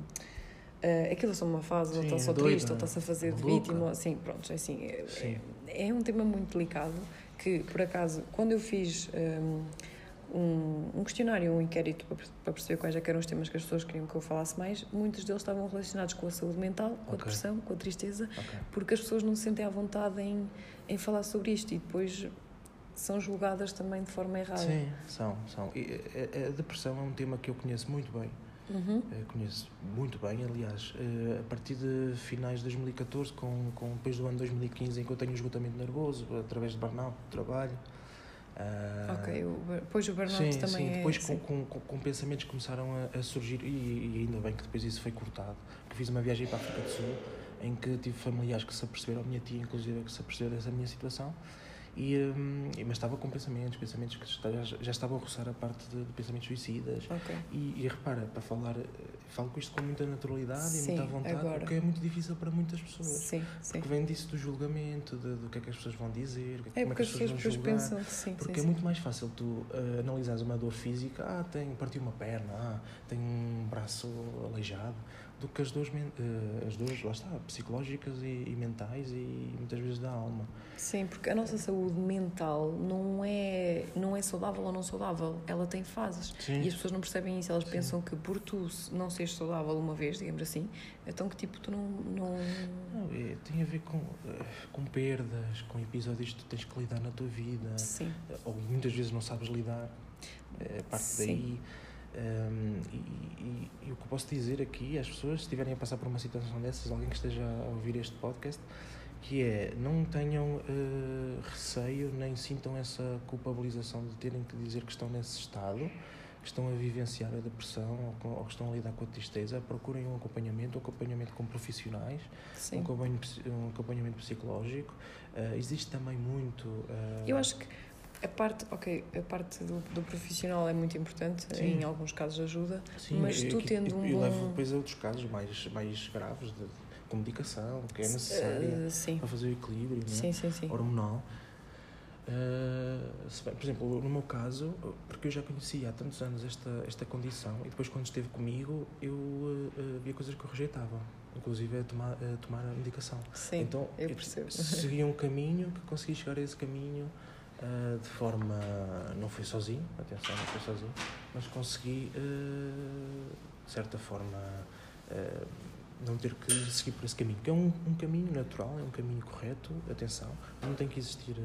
Uh, aquilo é só uma fase, ou Sim, está só é doida, triste, ou está-se a fazer de vítima, ou assim, pronto, assim, é, Sim. é, é um tema muito delicado que, por acaso, quando eu fiz um, um, um questionário, um inquérito para, para perceber quais é eram os temas que as pessoas queriam que eu falasse mais, muitos deles estavam relacionados com a saúde mental, com a Ok. depressão, com a tristeza, Ok. porque as pessoas não se sentem à vontade em, em falar sobre isto e depois são julgadas também de forma errada. Sim, são, são. E, a, a depressão é um tema que eu conheço muito bem. Uhum. Eh, conheço muito bem, aliás, eh, a partir de finais de 2014, com, com, depois do ano 2015, em que eu tenho esgotamento nervoso, através de burnout, de trabalho. Ah, Ok, o, depois o burnout sim, também sim, é. depois com, sim. com, com, com pensamentos começaram a, a surgir, e, e ainda bem que depois isso foi cortado, que fiz uma viagem para a África do Sul, em que tive familiares que se aperceberam, a minha tia inclusive, que se apercebeu dessa minha situação, e, e- mas estava com pensamentos, pensamentos que já, já estavam a roçar a parte de, de pensamentos suicidas, Ok. e, e repara, para falar, eh, falo com isto com muita naturalidade Sim, e muita vontade, agora. o que é muito difícil para muitas pessoas. Sim, sim. Porque vem disso do julgamento, de- do que é que as pessoas vão dizer, É como é que as pessoas vão depois julgar. pensam sim, Porque sim, é muito mais fácil tu eh, analisares uma dor física, ah, tem, partiu uma perna, ah, tem um braço aleijado, do que as dores, men- eh, as dores lá está, psicológicas e, e mentais e muitas vezes da alma. Sim, porque a nossa saúde mental não é, não é saudável ou não saudável, ela tem fases. Sim. E as pessoas não percebem isso, elas Sim. pensam que por tu não seres saudável uma vez, digamos assim, então que tipo tu não. não... Não, é- tem a ver com, eh, com perdas, com episódios que tu tens que lidar na tua vida, Sim, eh, ou muitas vezes não sabes lidar, é parte Sim. daí. Um, e, e- e o que posso dizer aqui às pessoas, se estiverem a passar por uma situação dessas, alguém que esteja a ouvir este podcast, que é não tenham eh, receio nem sintam essa culpabilização de terem que dizer que estão nesse estado, que estão a vivenciar a depressão ou, com- ou que estão a lidar com a tristeza, procurem um acompanhamento, um acompanhamento com profissionais, um acompanhamento, um acompanhamento psicológico. Eh, existe também muito. eh, Eu acho que a parte, ok, a parte do, do profissional é muito importante, Sim. em alguns casos ajuda, Sim, mas eu- tu tendo eu, um eu bom- levo depois a outros casos mais, mais graves de, com medicação, que é necessária Eh, sim, para fazer o equilíbrio né? sim, sim, sim. hormonal. Eh, bem, por exemplo, no meu caso, porque eu já conhecia há tantos anos esta, esta condição e depois quando esteve comigo eu eh, eh, havia coisas que eu rejeitava, inclusive a tomar, a tomar a medicação. Sim, então eu percebo. segui um caminho que consegui chegar a esse caminho ah, de forma. Não foi sozinho, atenção, não foi sozinho, mas consegui, ah, de certa forma, ah, não ter que seguir por esse caminho, que é um, um caminho natural, é um caminho correto, atenção, não tem que existir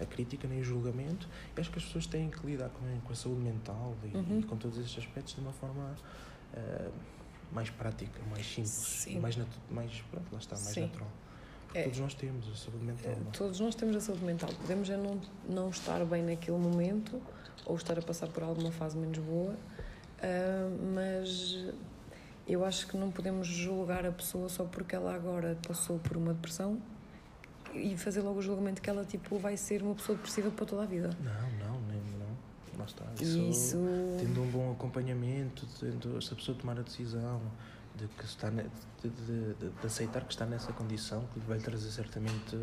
a crítica nem o julgamento. Eu acho que as pessoas têm que lidar com, com a saúde mental e, Uhum. e com todos estes aspectos de uma forma. mais prática, mais simples, Sim. mais, mais, pronto, lá está, mais Sim. natural. É. todos nós temos a saúde mental. Não é? Todos nós temos a saúde mental. Podemos é não, não estar bem naquele momento ou estar a passar por alguma fase menos boa, ah, mas eu acho que não podemos julgar a pessoa só porque ela agora passou por uma depressão e fazer logo o julgamento que ela tipo, vai ser uma pessoa depressiva para toda a vida. Não, não, nem, não. Lá está. Isso. Tendo um bom acompanhamento, tendo, se a pessoa tomar a decisão de, que está ne- de, de- de- aceitar que está nessa condição, que lhe vai trazer certamente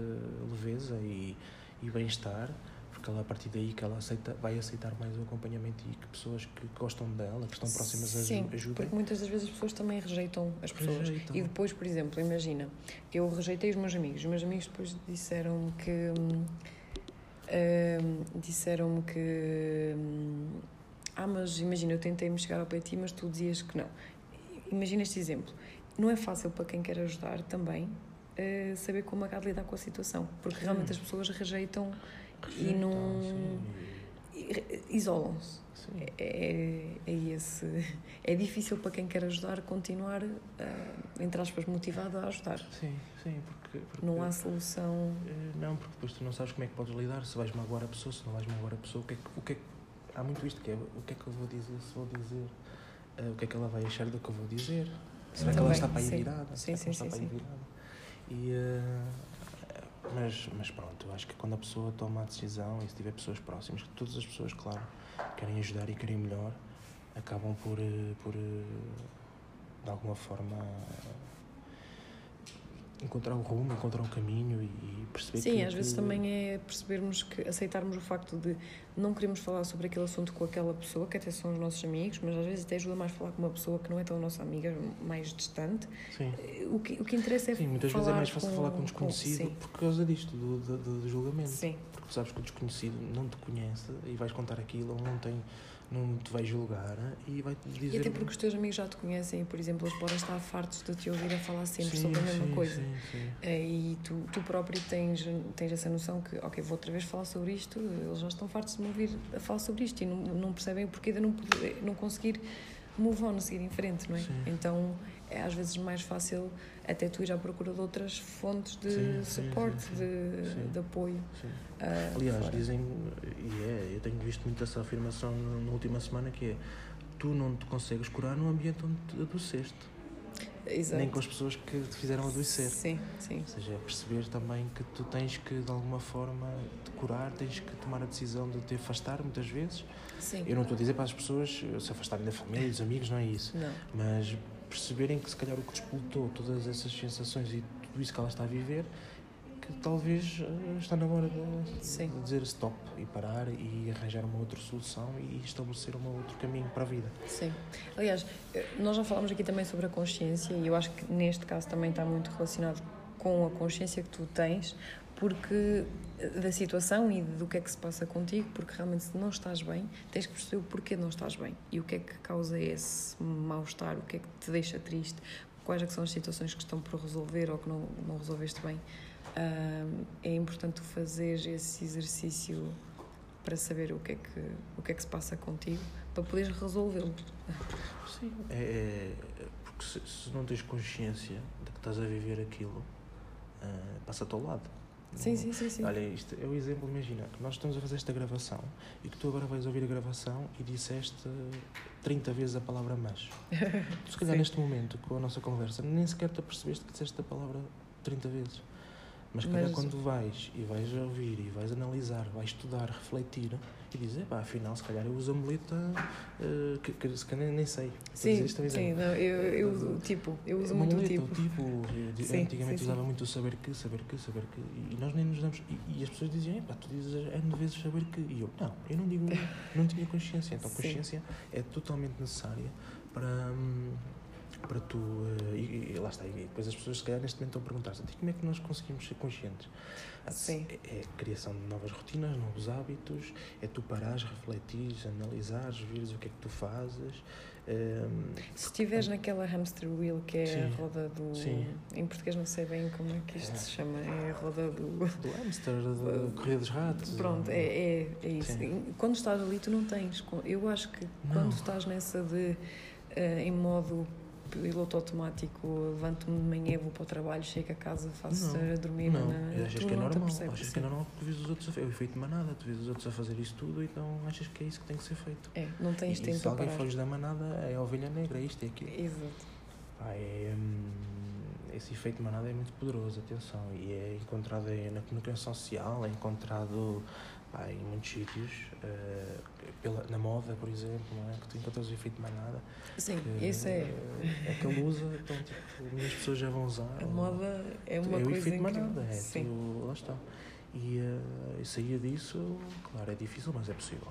leveza e, e bem-estar, porque ela, a partir daí que ela aceita, vai aceitar mais o acompanhamento e que pessoas que gostam dela, que estão próximas, Sim, ajudem. porque muitas das vezes as pessoas também rejeitam as pessoas. Rejeitam. E depois, por exemplo, imagina, eu rejeitei os meus amigos. Os meus amigos depois disseram-me que. hum, hum, disseram-me que. hum, ah, mas imagina, eu tentei-me chegar ao pé de ti, mas tu dizias que não. Imagina este exemplo. Não é fácil para quem quer ajudar também eh, saber como é que há de lidar com a situação. Porque realmente as pessoas rejeitam e Rejeitam, não- sim, e isolam-se. sim. É, é esse. É difícil para quem quer ajudar continuar, uh, entre aspas, motivado a ajudar. Sim, sim, porque, porque Não há solução. Eh, Não, porque depois tu não sabes como é que podes lidar, se vais magoar a pessoa, se não vais magoar a pessoa, o que é que, o que, é que- há muito isto que é, o que é que eu vou dizer, se vou dizer, eh, o que é que ela vai achar do que eu vou dizer, será que ela está para aí sim. virada, Sim, será que sim, não está sim, para aí virada, e, eh, mas, mas pronto, eu acho que quando a pessoa toma a decisão, e se tiver pessoas próximas, que todas as pessoas, claro, querem ajudar e querem melhor, acabam por, eh, por de alguma forma encontrar o rumo, encontrar o caminho e perceber Sim, que, às vezes que- também é percebermos que aceitarmos o facto de não queremos falar sobre aquele assunto com aquela pessoa, que até são os nossos amigos, mas às vezes até ajuda mais falar com uma pessoa que não é tão nossa amiga, mais distante. Sim. O que, o que interessa é Sim, muitas vezes é mais fácil falar com um desconhecido sim, por causa disto, do, do, do- julgamento. sim, Porque sabes que o desconhecido não te conhece e vais contar aquilo, ele não, tem, não te vai julgar e vai-te dizer. E até porque os teus amigos já te conhecem e, por exemplo, eles podem estar fartos de te ouvir a falar sempre Sim, sobre a mesma sim, coisa. Sim. É, E tu, tu próprio tens, tens essa noção que, ok, vou outra vez falar sobre isto, eles já estão fartos de me ouvir a falar sobre isto e não, não percebem o porquê de não, poder- não conseguir move on, seguir em frente, não é? Então é às vezes mais fácil até tu ir à procura de outras fontes de Sim, suporte, sim, sim. De, de apoio. ah, Aliás, fora. dizem, e é, eu tenho visto muito essa afirmação na última semana que é tu não te consegues curar no ambiente onde te adoeceste, Exato. nem com as pessoas que te fizeram adoecer. Sim, sim. Ou seja, é perceber também que tu tens que, de alguma forma, te curar, tens que tomar a decisão de te afastar, muitas vezes. sim. Eu não estou a dizer para as pessoas se afastarem da família, dos amigos, não é isso. Não. Mas perceberem que, se calhar, o que despoltou todas essas sensações e tudo isso que ela está a viver, que talvez eh, está na hora de, Sim. dizer stop e parar e arranjar uma outra solução e estabelecer um outro caminho para a vida. Sim. Aliás, eh, nós já falámos aqui também sobre a consciência e eu acho que neste caso também está muito relacionado com a consciência que tu tens, porque eh, da situação e do que é que se passa contigo, porque realmente se não estás bem, tens que perceber o porquê não estás bem e o que é que causa esse mal-estar, o que é que te deixa triste, quais é são as situações que estão por resolver ou que não, não resolveste bem. Ahm, é importante fazer esse exercício para saber o que é que, o que, é que se passa contigo, para poderes resolvê-lo. Sim. É, é- porque se, se não tens consciência de que estás a viver aquilo, eh, passa-te ao lado. Sim, sim, sim, sim. Olha, isto é o exemplo, imagina, que nós estamos a fazer esta gravação e que tu agora vais ouvir a gravação e disseste 30 vezes a palavra mas. Tu, se calhar, Sim. neste momento, com a nossa conversa, nem sequer te apercebeste que disseste a palavra 30 vezes. Mas, Mas- quando vais e vais ouvir e vais analisar, vais estudar, refletir e dizer, pá, afinal, se calhar eu uso a muleta eh, que, que se calhar nem, nem sei. Sim, dizer. sim, não, eu, eu uso tipo, eu uso Uma muito o muleta, tipo. o tipo. eu di- Sim, antigamente sim, sim. usava muito o saber que, saber que, saber que. E, nós nem nos damos. E, e as pessoas diziam, pá, tu dizes N vezes saber que. E eu, não, eu não digo, não tinha consciência. Então, Sim. consciência é totalmente necessária para. hum, para tu. eh, e, e lá está. E depois as pessoas, se calhar, neste momento estão a perguntar-se "Então, como é que nós conseguimos ser conscientes? Ah, Sim. É, é a criação de novas rotinas, novos hábitos, é tu parares, refletires, analisares, vires o que é que tu fazes. hum, Se estiveres naquela hamster wheel que é a Sim. roda do. Sim. Em português não sei bem como é que isto É. se chama, é a roda do. do hamster, da corrida dos ratos. Pronto, é, é, é isso. Sim. Quando estás ali, tu não tens. Eu acho que quando Não. estás nessa de. eh, em modo piloto automático, levanto-me de manhã, vou para o trabalho, chego a casa, faço Não. a dormir. Não, na- eu achas tu que é normal. apercebes, Achas sim. que é normal porque tu vês os outros a fazer. É o efeito de manada, tu vês os outros a fazer isso tudo, então achas que é isso que tem que ser feito. É, não tens e, tempo e se alguém foge da manada, é a ovelha negra, é isto, é aquilo. Exato. É, hum, esse efeito de manada é muito poderoso, atenção, e é encontrado na comunicação social, é encontrado pá, em muitos sítios, eh, pela, na moda, por exemplo, não é? que tu encontras o efeito de manada. Sim, que, isso é. É que ele usa, então tipo, muitas pessoas já vão usar. A ou- moda é uma é o coisa efeito manada, é Sim. tu, lá está. E uh, sair disso, claro, é difícil, mas é possível.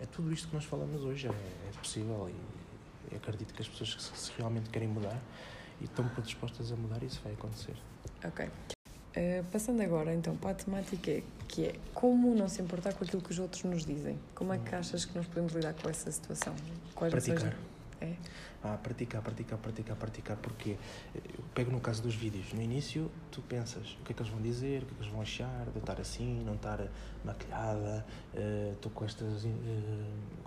É tudo isto que nós falamos hoje, é, é possível e, e acredito que as pessoas que se, se realmente querem mudar e estão predispostas a mudar, isso vai acontecer. Ok. Eh, passando agora então para a temática que é como não se importar com aquilo que os outros nos dizem. Como é que achas que nós podemos lidar com essa situação? Quais Praticar. ações- É? Ah, praticar, praticar, praticar, praticar, porque eu pego no caso dos vídeos. No início, tu pensas o que é que eles vão dizer, o que é que eles vão achar, de eu estar assim, não estar maquilhada, eh, estou com estas. eh,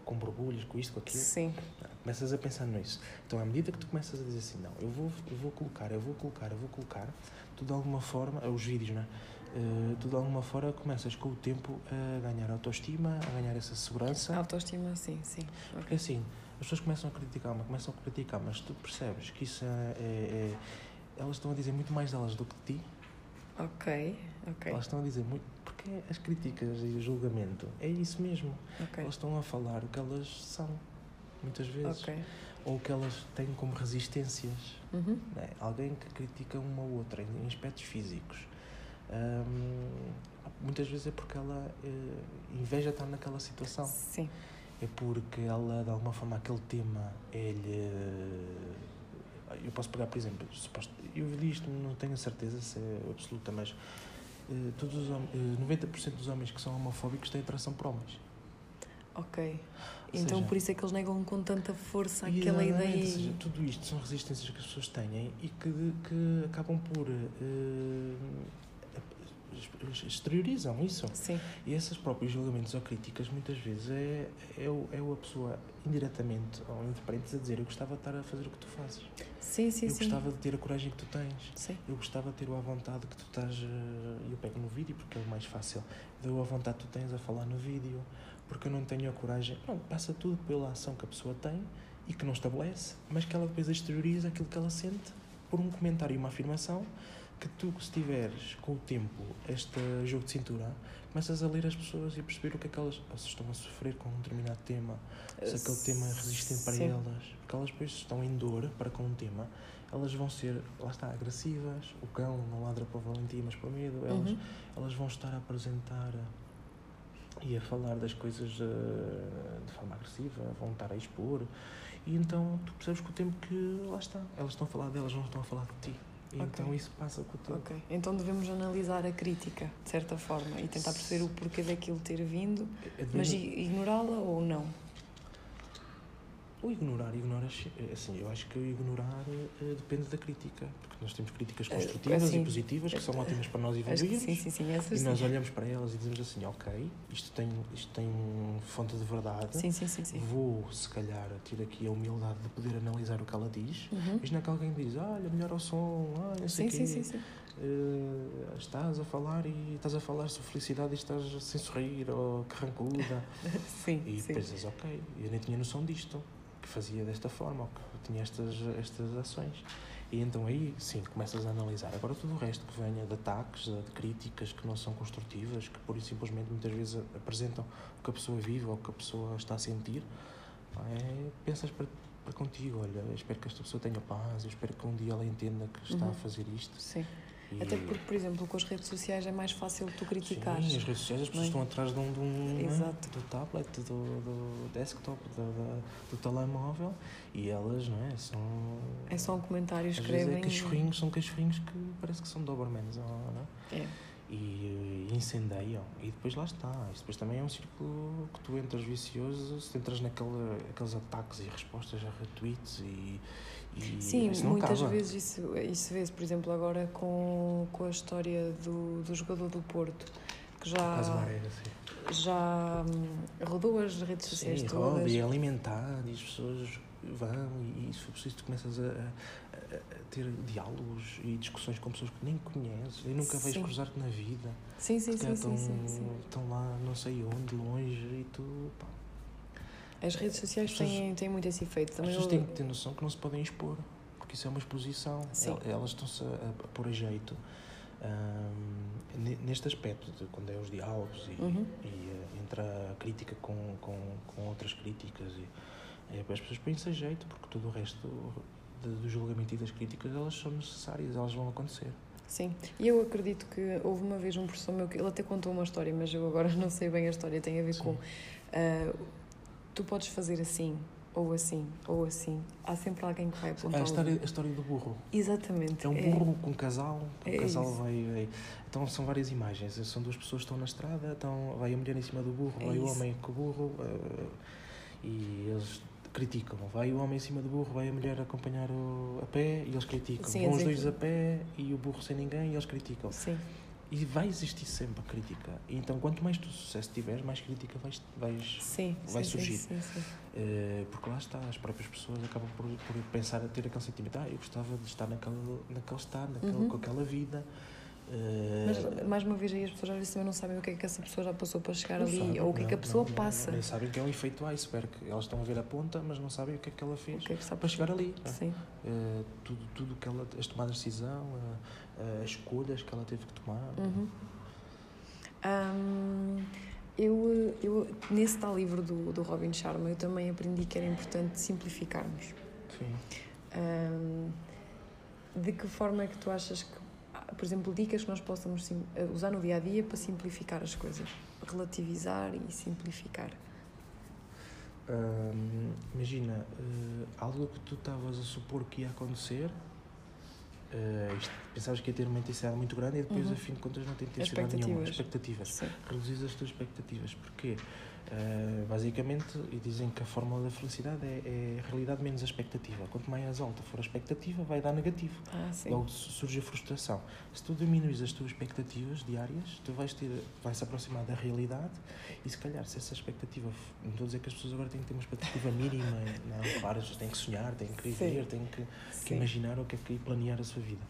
com borbulhos, com isto, com aquilo. Sim. Começas a pensar nisso. Então, à medida que tu começas a dizer assim, não, eu vou, eu vou colocar, eu vou colocar, eu vou colocar, tu de alguma forma, os vídeos, não é? Eh, tu de alguma forma começas com o tempo a ganhar autoestima, a ganhar essa segurança. Autoestima, sim, sim. Porque assim, as pessoas começam a criticar, mas começam a criticar, mas tu percebes que isso é, é- é- Elas estão a dizer muito mais delas do que de ti. Ok, ok, Elas estão a dizer muito. Porque as críticas e o julgamento é isso mesmo. ok. Elas estão a falar o que elas são, muitas vezes. Ok. ou que elas têm como resistências. Uhum. né? Alguém que critica uma ou outra em aspectos físicos. Hum, muitas vezes é porque ela eh, inveja estar naquela situação. Sim. É porque ela, de alguma forma, aquele tema é-lhe. Eu posso pegar, por exemplo, eu li isto, não tenho a certeza se é absoluta, mas eh, todos os homens, eh, 90% dos homens que são homofóbicos têm atração por homens. Ok. Ou Então seja, por isso é que eles negam com tanta força aquela ideia. Ou seja, tudo isto são resistências que as pessoas têm e que, que acabam por. eh, exteriorizam isso. Sim, E esses próprios julgamentos ou críticas, muitas vezes, é, é, o- é a pessoa indiretamente ou parênteses a dizer: Eu gostava de estar a fazer o que tu fazes. sim, sim. eu sim. gostava de ter a coragem que tu tens. Sim. Eu gostava de ter a vontade que tu estás. eh, Eu pego no vídeo porque é o mais fácil. Deu a vontade que tu tens a falar no vídeo, porque eu não tenho a coragem. Pronto, passa tudo pela ação que a pessoa tem e que não estabelece, mas que ela depois exterioriza aquilo que ela sente por um comentário e uma afirmação que tu, se tiveres com o tempo este jogo de cintura, começas a ler as pessoas e perceber o que é que elas se estão a sofrer com um determinado tema, se aquele tema é resistente para Sim. elas, porque elas depois estão em dor para com um tema, elas vão ser, lá está, agressivas, o cão não ladra para valentia, mas para medo, elas, Uhum. elas vão estar a apresentar e a falar das coisas eh, de forma agressiva, vão estar a expor, e então tu percebes com o tempo que, lá está, elas estão a falar delas, não estão a falar de ti. Então isso passa com o tempo. Ok. Então devemos analisar a crítica, de certa forma, e tentar perceber o porquê daquilo ter vindo, É de mas ignorá-la ou não. O ignorar, ignoras, assim, eu acho que o ignorar eh, depende da crítica, porque nós temos críticas Eh, construtivas assim, e positivas que são ótimas para nós evoluirmos. sim, sim, sim. Essas E nós olhamos para elas e dizemos assim, ok, isto tem, isto tem fonte de verdade, Sim, sim, sim, sim. vou, se calhar, ter aqui a humildade de poder analisar o que ela diz, Uhum. mas não é que alguém diz, olha, melhor o som, olha, não sei Sim, quê, sim, sim, eh, estás a falar e estás a falar sobre felicidade e estás sem sorrir, ou carrancuda, Sim, e sim. pensas, ok, eu nem tinha noção disto, fazia desta forma, ou que tinha estas, estas ações. E então aí, sim, começas a analisar. Agora tudo o resto que venha de ataques, de críticas que não são construtivas, que pura e simplesmente muitas vezes apresentam o que a pessoa vive ou o que a pessoa está a sentir, é, pensas para, para contigo, olha, espero que esta pessoa tenha paz, eu espero que um dia ela entenda que está Uhum. a fazer isto. Sim. E- Até porque, por exemplo, com as redes sociais é mais fácil tu criticares. Sim, as redes sociais, as pessoas é? estão atrás de um, de um né, Exato. do tablet, do, do desktop, do, do, do telemóvel e elas, não é? São. É só um comentário, vezes escrevem. é cachorrinhos, são cachorrinhos que parece que são Dobermans, não é? É. E, e incendeiam. E depois lá está. Isso depois também é um círculo que tu entras vicioso se entras naquele, aqueles ataques e respostas a retweets e. e Sim, muitas acaba. vezes isso, isso vê-se, por exemplo, agora com, com a história do, do jogador do Porto, que já, Caso Barreira, sim. já hum, rodou as redes sociais Sim, todas. roda e é alimentado e as pessoas vão e, e se for preciso tu começas a, a- a ter diálogos e discussões com pessoas que nem conheces e nunca vais cruzar-te na vida. Sim, sim, sim, sim, sim. estão lá não sei onde, longe e tu... Pá, As redes sociais As pessoas- têm, têm muito esse efeito. as Também pessoas eu- têm que ter noção que não se podem expor porque isso é uma exposição. Sim. El- Elas estão-se a, a pôr a jeito. Ne- neste aspecto, de quando é os diálogos e, Uhum. e, eh, entra a crítica com, com, com outras críticas, e, as pessoas põem-se a jeito porque todo o resto de- do julgamento e das críticas elas são necessárias, elas vão acontecer. Sim, e eu acredito que houve uma vez um professor meu que ele até contou uma história, mas eu agora não sei bem a história, tem a ver Sim. com ah, tu podes fazer assim, ou assim, ou assim. Há sempre alguém que vai apontar. A o história, a história do burro. Exatamente. É um burro com um casal, o É casal isso. vai, vai- Então são várias imagens. São duas pessoas que estão na estrada, então vai a mulher em cima do burro, É vai o isso. homem com o burro eh, e eles criticam. Vai o homem em cima do burro, vai a mulher acompanhar o, a pé e eles criticam. Sim, Vão a os dois a pé e o burro sem ninguém e eles criticam. Sim, E vai existir sempre a crítica. Então quanto mais tu sucesso tiveres, mais crítica vais, vais sim. Vai sim, surgir. Sim, sim, sim. eh, porque lá está, as próprias pessoas acabam por, por pensar, a ter aquele sentimento, ah, eu gostava de estar naquele, naquele estado, naquele, Uhum. com aquela vida. eh, Mas, mais uma vez, aí as pessoas às vezes também não sabem o que é que essa pessoa já passou para chegar não ali, sabem, ou o que é que a não, pessoa não, não, passa. Nem sabem que é um efeito iceberg. Elas estão a ver a ponta, mas não sabem o que é que ela fez que é que para chegar ali. não é? Sim. Eh, tudo, tudo que ela, as tomadas de decisão, as escolhas que ela teve que tomar. Uhum. Hum, eu, eu, nesse tal livro do, do Robin Sharma, eu também aprendi que era importante simplificarmos. Sim. Um, de que forma é que tu achas que, ah, por exemplo, dicas que nós possamos eh, usar no dia a dia para simplificar as coisas? Relativizar e simplificar. Hum, imagina, uh, algo que tu estavas a supor que ia acontecer, uh, isto, pensavas que ia ter uma intensidade muito grande e depois, Uhum. a fim de contas, não tem intensidade nenhuma. Expectativas. Reduzir as tuas expectativas. Porquê? Uh, basicamente, e dizem que a fórmula da felicidade é, é a realidade menos a expectativa. Quanto mais alta for a expectativa, vai dar negativo. Ah. Logo surge a frustração. Se tu diminuis as tuas expectativas diárias, tu vais ter, vais se aproximar da realidade e se calhar se essa expectativa, não estou a dizer que as pessoas agora têm que ter uma expectativa mínima, não, claro, têm que sonhar, têm que viver, têm que, que imaginar o que é que planear a sua vida.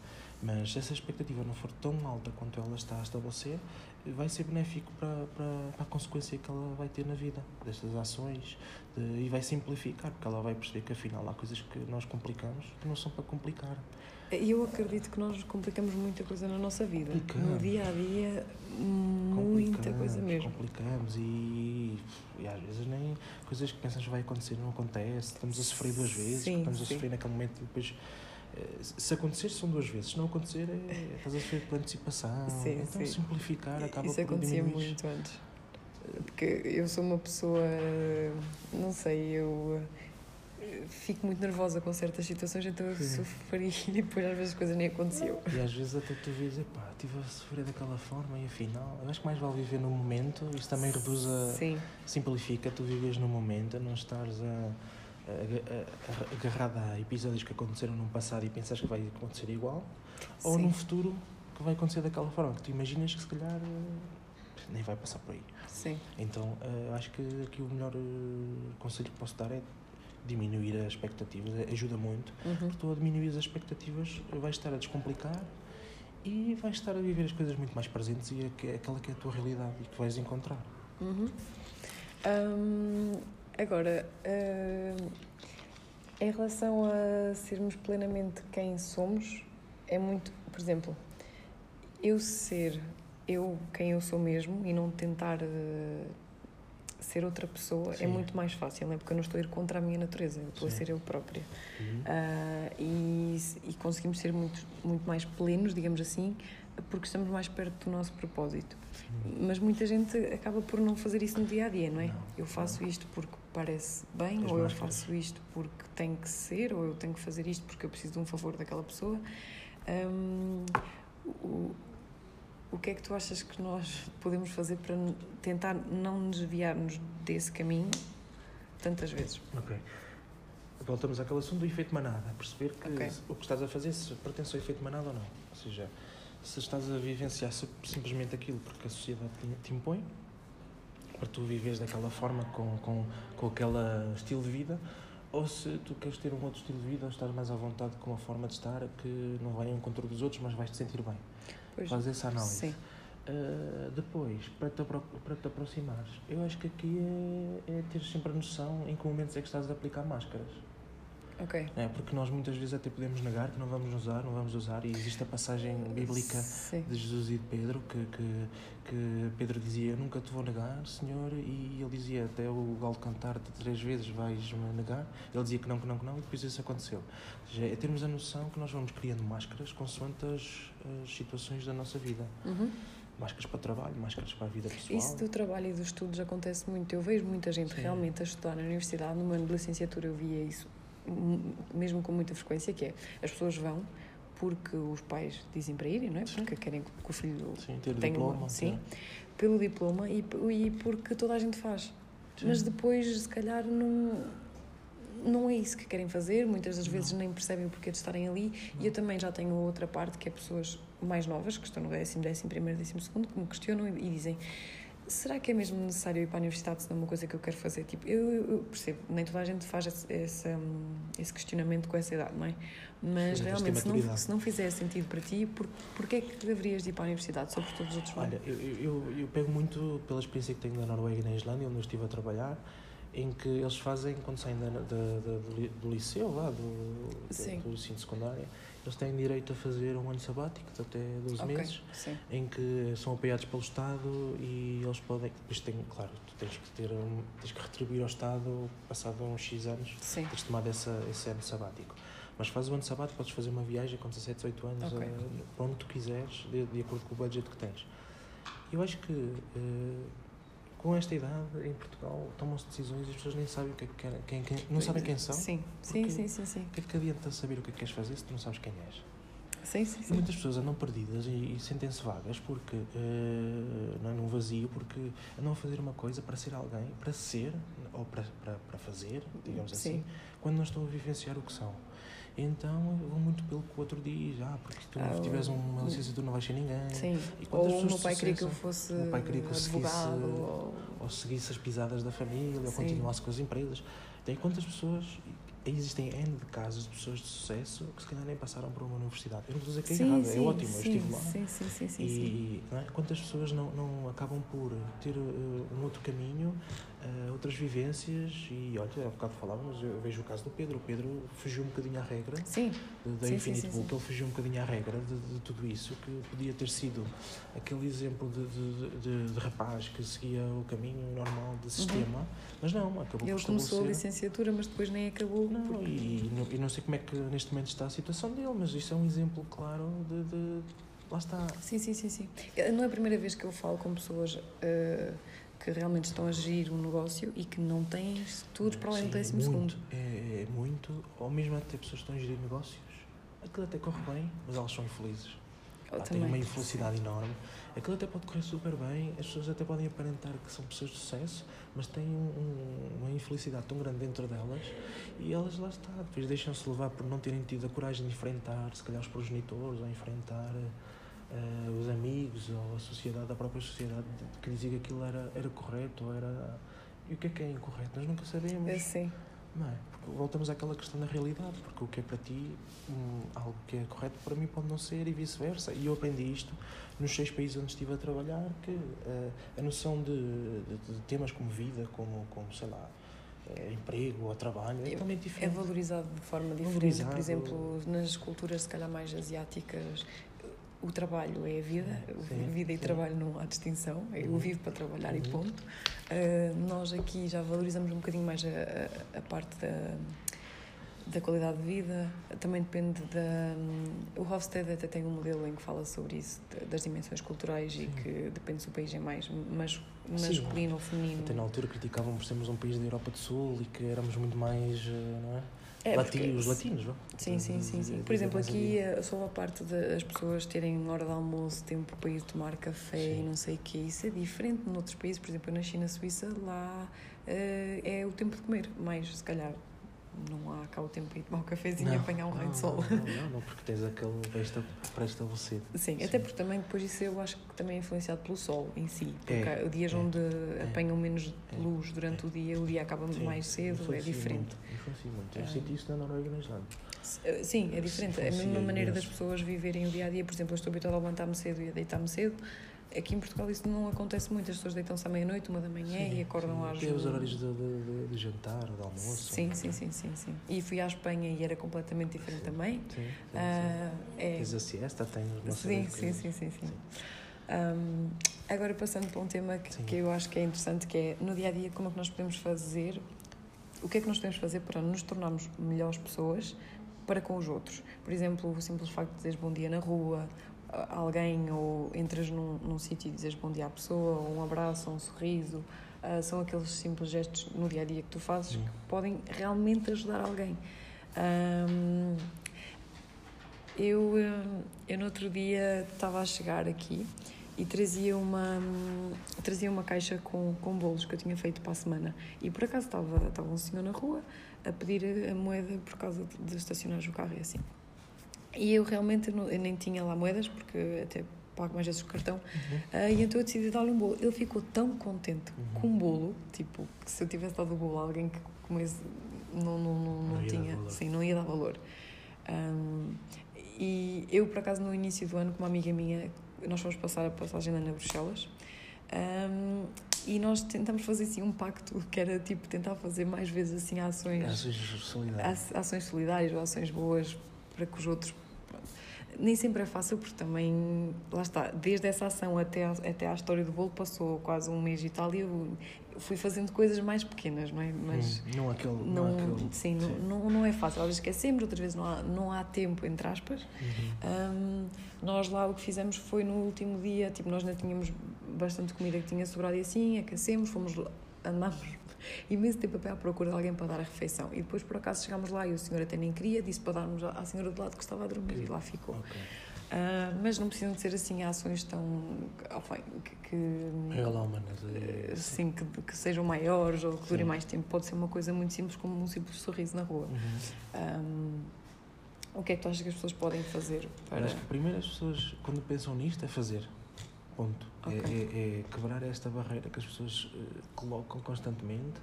Mas se essa expectativa não for tão alta quanto ela está a estabelecer, vai ser benéfico para, para, para a consequência que ela vai ter na vida, destas ações, de- e vai simplificar, porque ela vai perceber que afinal há coisas que nós complicamos que não são para complicar. E eu acredito que nós complicamos muita coisa na nossa vida. Complicamos. No dia a dia, muita coisa mesmo. Complicamos e, e às vezes nem coisas que pensas que vai acontecer não acontece. Estamos a sofrer duas vezes, Sim, estamos a sim. sofrer naquele momento e depois. Eh, Se acontecer, são duas vezes. Se não acontecer, é, a sofrer por antecipação. Sim, então, sim. simplificar acaba Isso por acontecia diminuir. muito antes. Porque eu sou uma pessoa, não sei, eu eh, fico muito nervosa com certas situações, então eu Sim. sofri e depois às vezes as coisas nem aconteciam. E às vezes até tu vês, epá, estive a sofrer daquela forma e afinal, eu acho que mais vale viver no momento. Isso também reduz a. Sim, simplifica tu vives no momento, não estares a- agarrada a episódios que aconteceram num passado e pensas que vai acontecer igual, ou sim, num futuro que vai acontecer daquela forma, que tu imaginas que se calhar eh, nem vai passar por aí. sim. Então eh, acho que aqui o melhor eh, conselho que posso dar é diminuir as expectativas, ajuda muito, Uhum. porque tu a diminuir as expectativas vais estar a descomplicar e vais estar a viver as coisas muito mais presentes e aque- aquela que é a tua realidade e que vais encontrar. Uhum. Hum, agora, hum, em relação a sermos plenamente quem somos, é muito, por exemplo, eu ser eu quem eu sou mesmo e não tentar eh, ser outra pessoa é Sim. muito mais fácil, não é? Porque eu não estou a ir contra a minha natureza, eu estou a Sim. ser eu própria. Uhum. Ah, e, e conseguimos ser muito, muito mais plenos, digamos assim, porque estamos mais perto do nosso propósito. Mas muita gente acaba por não fazer isso no dia a dia, não é? Não, eu faço isto porque parece bem, As ou eu máscaras. faço isto porque tem que ser, ou eu tenho que fazer isto porque eu preciso de um favor daquela pessoa. Hum, o, o que é que tu achas que nós podemos fazer para tentar não desviar-nos desse caminho tantas vezes? Ok. Voltamos àquele assunto do efeito manada. Perceber que Ok. o que estás a fazer se pertence ao efeito manada ou não. Ou seja, se estás a vivenciar sim- simplesmente aquilo porque a sociedade te impõe, para tu viveres daquela forma, com, com, com aquele estilo de vida, ou se tu queres ter um outro estilo de vida, ou estás mais à vontade com uma forma de estar que não vai ao encontro dos outros, mas vais te sentir bem. Pois, Faz essa análise. sim. Uh, depois, para te, para te aproximares, eu acho que aqui é, é ter sempre a noção em que momentos é que estás a aplicar máscaras. Ok. É, porque nós muitas vezes até podemos negar que não vamos usar, não vamos usar, e existe a passagem bíblica Sim. de Jesus e de Pedro, que, que, que Pedro dizia, nunca te vou negar, Senhor, e ele dizia, até o galo cantar-te três vezes vais-me negar, ele dizia que não, que não, que não, e depois isso aconteceu. Ou seja, é termos a noção que nós vamos criando máscaras consoante as, as situações da nossa vida. Uhum. Máscaras para o trabalho, máscaras para a vida pessoal. Isso do trabalho e dos estudos acontece muito. Eu vejo muita gente Sim. realmente a estudar na universidade, no ano de licenciatura eu via isso mesmo com muita frequência, que é as pessoas vão porque os pais dizem para irem, não é? Porque querem que o filho Sim, ter tenha diploma. uma, sim, ter- pelo diploma e, e porque toda a gente faz. Sim. Mas depois, se calhar, não, não é isso que querem fazer. Muitas das Não. vezes nem percebem o porquê de estarem ali. E eu também já tenho outra parte, que é pessoas mais novas, que estão no décimo, décimo primeiro, décimo segundo, que me questionam e, e dizem será que é mesmo necessário ir para a universidade se não é uma coisa que eu quero fazer? Tipo, eu, eu- percebo, nem toda a gente faz esse, esse, hum, esse questionamento com essa idade, não é? Mas Sim, realmente, se não, se não fizer sentido para ti, por, porquê é que deverias de ir para a universidade por todos os outros? Olha, eu, eu, eu pego muito pela experiência que tenho da Noruega e na Islândia, onde eu estive a trabalhar, em que eles fazem, quando saem da, da, da, do, do liceu, lá, do, do, do ensino secundário, eles têm direito a fazer um ano sabático de até 12 Ok, meses, sim. em que são apoiados pelo Estado e eles podem. Depois tem, claro, tu tens que, ter um, tens que retribuir ao Estado passado uns X anos, Sim. tens tomado essa, esse ano sabático. Mas fazes o ano sabático, podes fazer uma viagem com 17, 18 anos, Ok. eh, para onde tu quiseres, de, de acordo com o budget que tens. Eu acho que eh, com esta idade em Portugal tomam-se decisões e as pessoas nem sabem o que é que querem, quem, quem, não sabem quem são. Sim, sim, sim, sim, sim. O que é que adianta saber o que é que queres fazer se tu não sabes quem és? Sim, sim, E sim. muitas pessoas andam perdidas e, e sentem-se vagas porque eh, não é num vazio, porque andam a fazer uma coisa para ser alguém, para ser ou para, para, para fazer, digamos assim, Sim. quando não estão a vivenciar o que são. Então vão muito pelo que o outro diz, ah, porque se tu Ah, tiveres uma licenciatura não vais ser ninguém. Sim. E Ou o meu pai queria que eu fosse o meu pai queria que eu seguisse-. Ou... ou seguisse as pisadas da família, ou continuasse com as empresas. Tem quantas pessoas, existem N de casos de pessoas de sucesso que se calhar nem passaram por uma universidade. Eu não estou a dizer que é Sim, errado, sim, é ótimo, eu sim, estive lá. Sim, sim, sim, sim. E é? quantas pessoas não, não acabam por ter uh, um outro caminho, uh, outras vivências, e olha, há bocado falávamos, eu vejo o caso do Pedro. O Pedro fugiu um bocadinho à regra Sim, da Sim, Infinite sim, sim, Book, ele fugiu um bocadinho à regra de, de tudo isso, que podia ter sido aquele exemplo de, de, de, rapaz que seguia o caminho normal de sistema, mas não, acabou ele por começou a licenciatura, mas depois nem acabou. Não, porque- e, não- e não sei como é que neste momento está a situação dele, mas isso é um exemplo claro de. de lá está. Sim, sim, sim, sim. Eh, Não é a primeira vez que eu falo com pessoas eh, que realmente estão a gerir um negócio e que não têm estudos para além do Sim, décimo segundo. É, é muito, ou mesmo até pessoas que estão a gerir negócios, aquilo até corre bem, mas elas são infelizes. Pá, têm uma infelicidade enorme. Aquilo até pode correr super bem, as pessoas até podem aparentar que são pessoas de sucesso, mas têm um- um- uma infelicidade tão grande dentro delas e elas lá está. Depois deixam-se levar por não terem tido a coragem de enfrentar, se calhar, os progenitores, ou enfrentar eh, os amigos, ou a sociedade, a própria sociedade, que diga que aquilo era, era correto ou era. E o que é que é incorreto? Nós nunca sabemos. É sim. Não é? Porque voltamos àquela questão da realidade, porque o que é para ti, hum, algo que é correto para mim pode não ser e vice-versa. E eu aprendi isto nos seis países onde estive a trabalhar, que eh, a noção de, de- de temas como vida, como, como sei lá, eh, emprego ou trabalho, é É- totalmente É diferente. valorizado de forma diferente. Valorizado. Por exemplo, nas culturas, se calhar, mais asiáticas, o trabalho é a vida. Sim, vida e sim. trabalho não há distinção. Eu Uhum. vivo para trabalhar e Uhum. ponto. Uh, nós aqui já valorizamos um bocadinho mais a, a- a parte da, da qualidade de vida. Também depende da. O Hofstede até tem um modelo em que fala sobre isso, das dimensões culturais e Sim. que depende se o país é mais mas, masculino ou feminino. Até na altura criticavam por sermos um país da Europa do Sul e que éramos muito mais, eh, não é? É, Lati- os latinos, não? Sim, sim, sim, sim. Por exemplo, aqui eh, só a parte das pessoas terem hora de almoço, tempo para ir tomar café Sim. e não sei o que, isso é diferente noutros países. Por exemplo, na Suíça, lá eh, é o tempo de comer, mas se calhar não há cá o tempo para ir tomar um cafezinho e apanhar um raio não, de sol. Não, não, não, porque tens aquele pré-estabelecido. Sim, Sim. até porque também depois isso eu acho que também é influenciado pelo sol em si. Porque É, há dias é, onde apanham menos é, luz durante é. o dia, o dia acaba Sim, mais cedo, é diferente. Muito, influencia muito. Eu Ah. senti isso na Noruega e na Islândia. Eh, Sim, é diferente. É a mesma maneira das pessoas viverem o dia a dia. Por exemplo, eu estou habituada a levantar-me cedo e a deitar-me cedo. Aqui em Portugal isso não acontece muito. As pessoas deitam-se à meia-noite, uma da manhã e acordam sim. às. Tem os horários de, de, de, jantar, de almoço. Sim, sim, sim, sim, sim. E fui à Espanha e era completamente diferente também. Sim, sim, Ah, sim. é, Tens a siesta, tens uma sim, sim, sim, sim, sim. Um, agora passando para um tema que, Sim. que eu acho que é interessante, que é no dia a dia como é que nós podemos fazer, o que é que nós podemos fazer para nos tornarmos melhores pessoas para com os outros. Por exemplo, o simples facto de dizeres bom dia na rua, a alguém, ou entras num, num sítio e dizes bom dia à pessoa, ou um abraço, ou um sorriso, ah, são aqueles simples gestos no dia a dia que tu fazes Sim. que podem realmente ajudar alguém. Ahm, eu, hum, eu no outro dia estava a chegar aqui e trazia uma, trazia uma caixa com, com bolos que eu tinha feito para a semana. E por acaso estava, estava um senhor na rua a pedir a moeda por causa de, estacionar o carro e assim. E eu realmente não- eu nem tinha lá moedas, porque até pago mais vezes o cartão. Uhum. Ah, e então eu decidi dar-lhe um bolo. Ele ficou tão contente Uhum. com um bolo, tipo, que se eu tivesse dado o bolo a alguém que comesse, não, não, não, não, Não tinha, sim, não ia dar valor. Ahm, e eu, por acaso, no início do ano, com uma amiga minha, nós fomos passar a passagem de ano a Bruxelas. ahm, E nós tentamos fazer assim um pacto que era tipo tentar fazer mais vezes assim ações, Ações solidárias. ações solidárias ou ações boas para que os outros. Nem sempre é fácil, porque também, lá está, desde essa ação até, a- até à história do bolo passou quase um mês e tal, e eu fui fazendo coisas mais pequenas, não é? Mas Hum, não aquele. Não, não, aquele sim, Não, não, não é fácil. Às vezes esquecemos, outras vezes não há, não há tempo, entre aspas. Uhum. Hum, nós lá o que fizemos foi no último dia, tipo, nós ainda tínhamos bastante comida que tinha sobrado e assim, aquecemos, fomos, andámos imenso tempo a pé à procura de alguém para dar a refeição. E depois, por acaso, chegámos lá e o senhor até nem queria, disse para darmos à senhora do lado que estava a dormir e lá ficou. Ok. Ah, mas não precisam de ser assim ações tão. enfim, que, que, eh, é- assim, que, que sejam maiores ou que durem mais tempo. Pode ser uma coisa muito simples, como um simples sorriso na rua. Uhum. Um, o que é que tu achas que as pessoas podem fazer para. Acho que primeiro as pessoas, quando pensam nisto, é fazer. Ponto. É- Ok. É, é quebrar esta barreira que as pessoas eh, colocam constantemente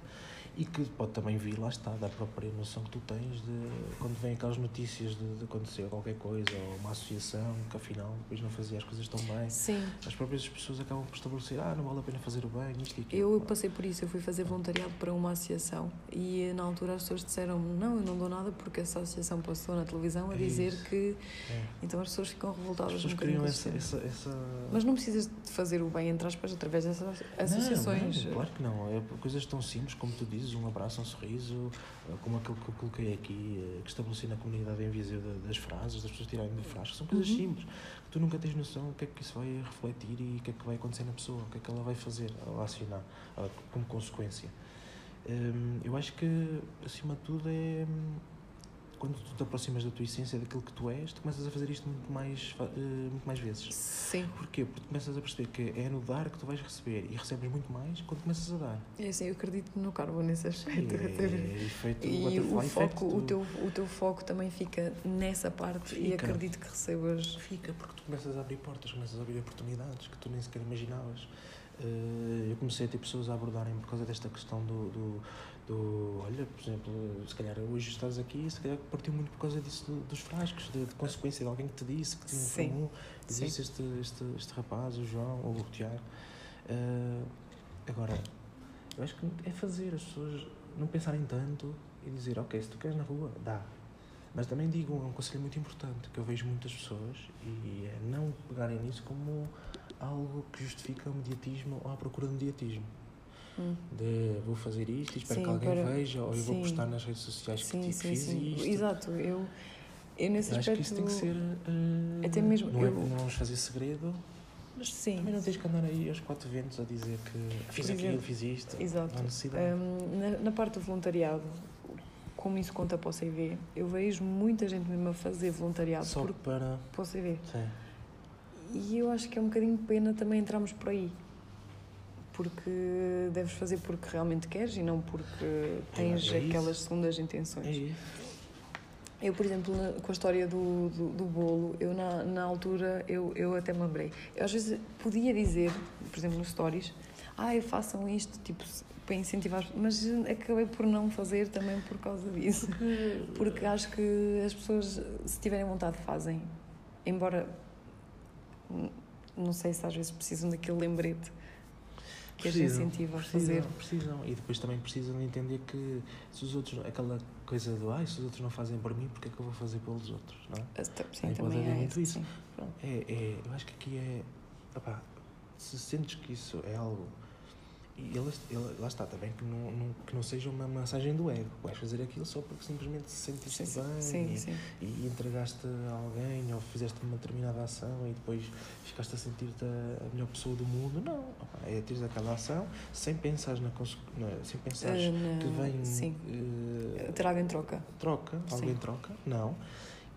e que pode também vir, lá está, da própria noção que tu tens de quando vêm aquelas notícias de, de acontecer qualquer coisa ou uma associação que afinal depois não fazia as coisas tão bem. Sim, As próprias pessoas acabam por estabelecer, ah, não vale a pena fazer o bem, isto e aquilo. eu passei por isso. Eu fui fazer voluntariado para uma associação e na altura as pessoas disseram não, eu não dou nada porque essa associação passou na televisão a É dizer isso. que. É. Então as pessoas ficam As revoltadas pessoas um criam essa, essa, essa... Mas não precisas de fazer o bem, entre aspas, através dessas associações. Não, não, claro que não. É coisas tão simples como tu dizes, um abraço, um sorriso, eh, como aquilo que eu coloquei aqui, eh, que estabeleci na comunidade em Viseu da- das frases, das pessoas tirarem de frases, são coisas Uhum. simples, que tu nunca tens noção o que é que isso vai refletir e o que é que vai acontecer na pessoa, o que é que ela vai fazer ao ah, como consequência. Hum, eu acho que, acima de tudo, é hum, quando tu te aproximas da tua essência, daquilo que tu és, tu começas a fazer isto muito mais, eh, muito mais vezes. Sim, Porquê? Porque tu começas a perceber que é no dar que tu vais receber e recebes muito mais quando começas a dar. é assim, eu acredito no karma nesse aspecto. é efeito E butterfly o foco, o teu, o teu foco também fica nessa parte e Fica. acredito que recebas. Fica, porque tu começas a abrir portas, começas a abrir oportunidades que tu nem sequer imaginavas. Eh, eu comecei a ter pessoas a abordarem por causa desta questão do, do, do- olha, por exemplo, se calhar hoje estás aqui, se calhar partiu muito por causa disso do- dos frascos, de, de consequência de alguém que te disse que te informou, existe este, este, este rapaz, o João ou o Tiago. Eh, agora, eu acho que é fazer as pessoas não pensarem tanto e dizer, ok, se tu queres na rua, dá. Mas também digo, é um conselho muito importante que eu vejo muitas pessoas e é não pegarem nisso como algo que justifica o mediatismo ou a procura de mediatismo. Hum. De vou fazer isto espero Sim, que alguém para- veja ou eu vou sim. postar nas redes sociais que Sim, ti- sim, fiz sim. isto. Exato, eu, eu nesse Eu acho aspecto. que isso tem que ser. eh, Até mesmo Não, é, eu- não vamos fazer segredo, mas Sim, também não tens que andar aí aos quatro ventos a dizer que fiz aquilo, fiz isto. exato. Hum, na, na parte do voluntariado, como isso conta para o CV, eu vejo muita gente mesmo a fazer voluntariado Só por, para. para o CV. Sim. E eu acho que é um bocadinho pena também entrarmos por aí. Porque deves fazer porque realmente queres e não porque tens é aquelas segundas intenções. É isso. Eu, por exemplo, com a história do, do, do bolo, eu na, na altura, eu, eu até me lembrei. Eu às vezes podia dizer, por exemplo, nos stories, ai, façam isto, tipo, para incentivar, as- mas acabei por não fazer também por causa disso. Porque acho que as pessoas, se tiverem vontade, fazem. Embora, n- não sei se às vezes precisam daquele lembrete que as Precisam, incentiva a precisam, fazer. Precisam. E depois também precisam de entender que se os outros, aquela coisa do ai, se os outros não fazem por mim, porque é que eu vou fazer pelos outros? Não é? Ah, Sim, Também pode também é muito isso. sim. É, é, eu acho que aqui é. opá, se sentes que isso é algo. E ele, ele- lá está, também que não, não, que não seja uma mensagem do ego. Vais fazer aquilo só porque simplesmente se sentiste Sim, bem sim, e, sim. e entregaste a alguém ou fizeste uma determinada ação e depois ficaste a sentir-te a melhor pessoa do mundo. Não, é teres aquela ação sem pensar na, sem pensar Ah, que vem Sim. eh, Ter algo em troca. troca, algo em troca, não.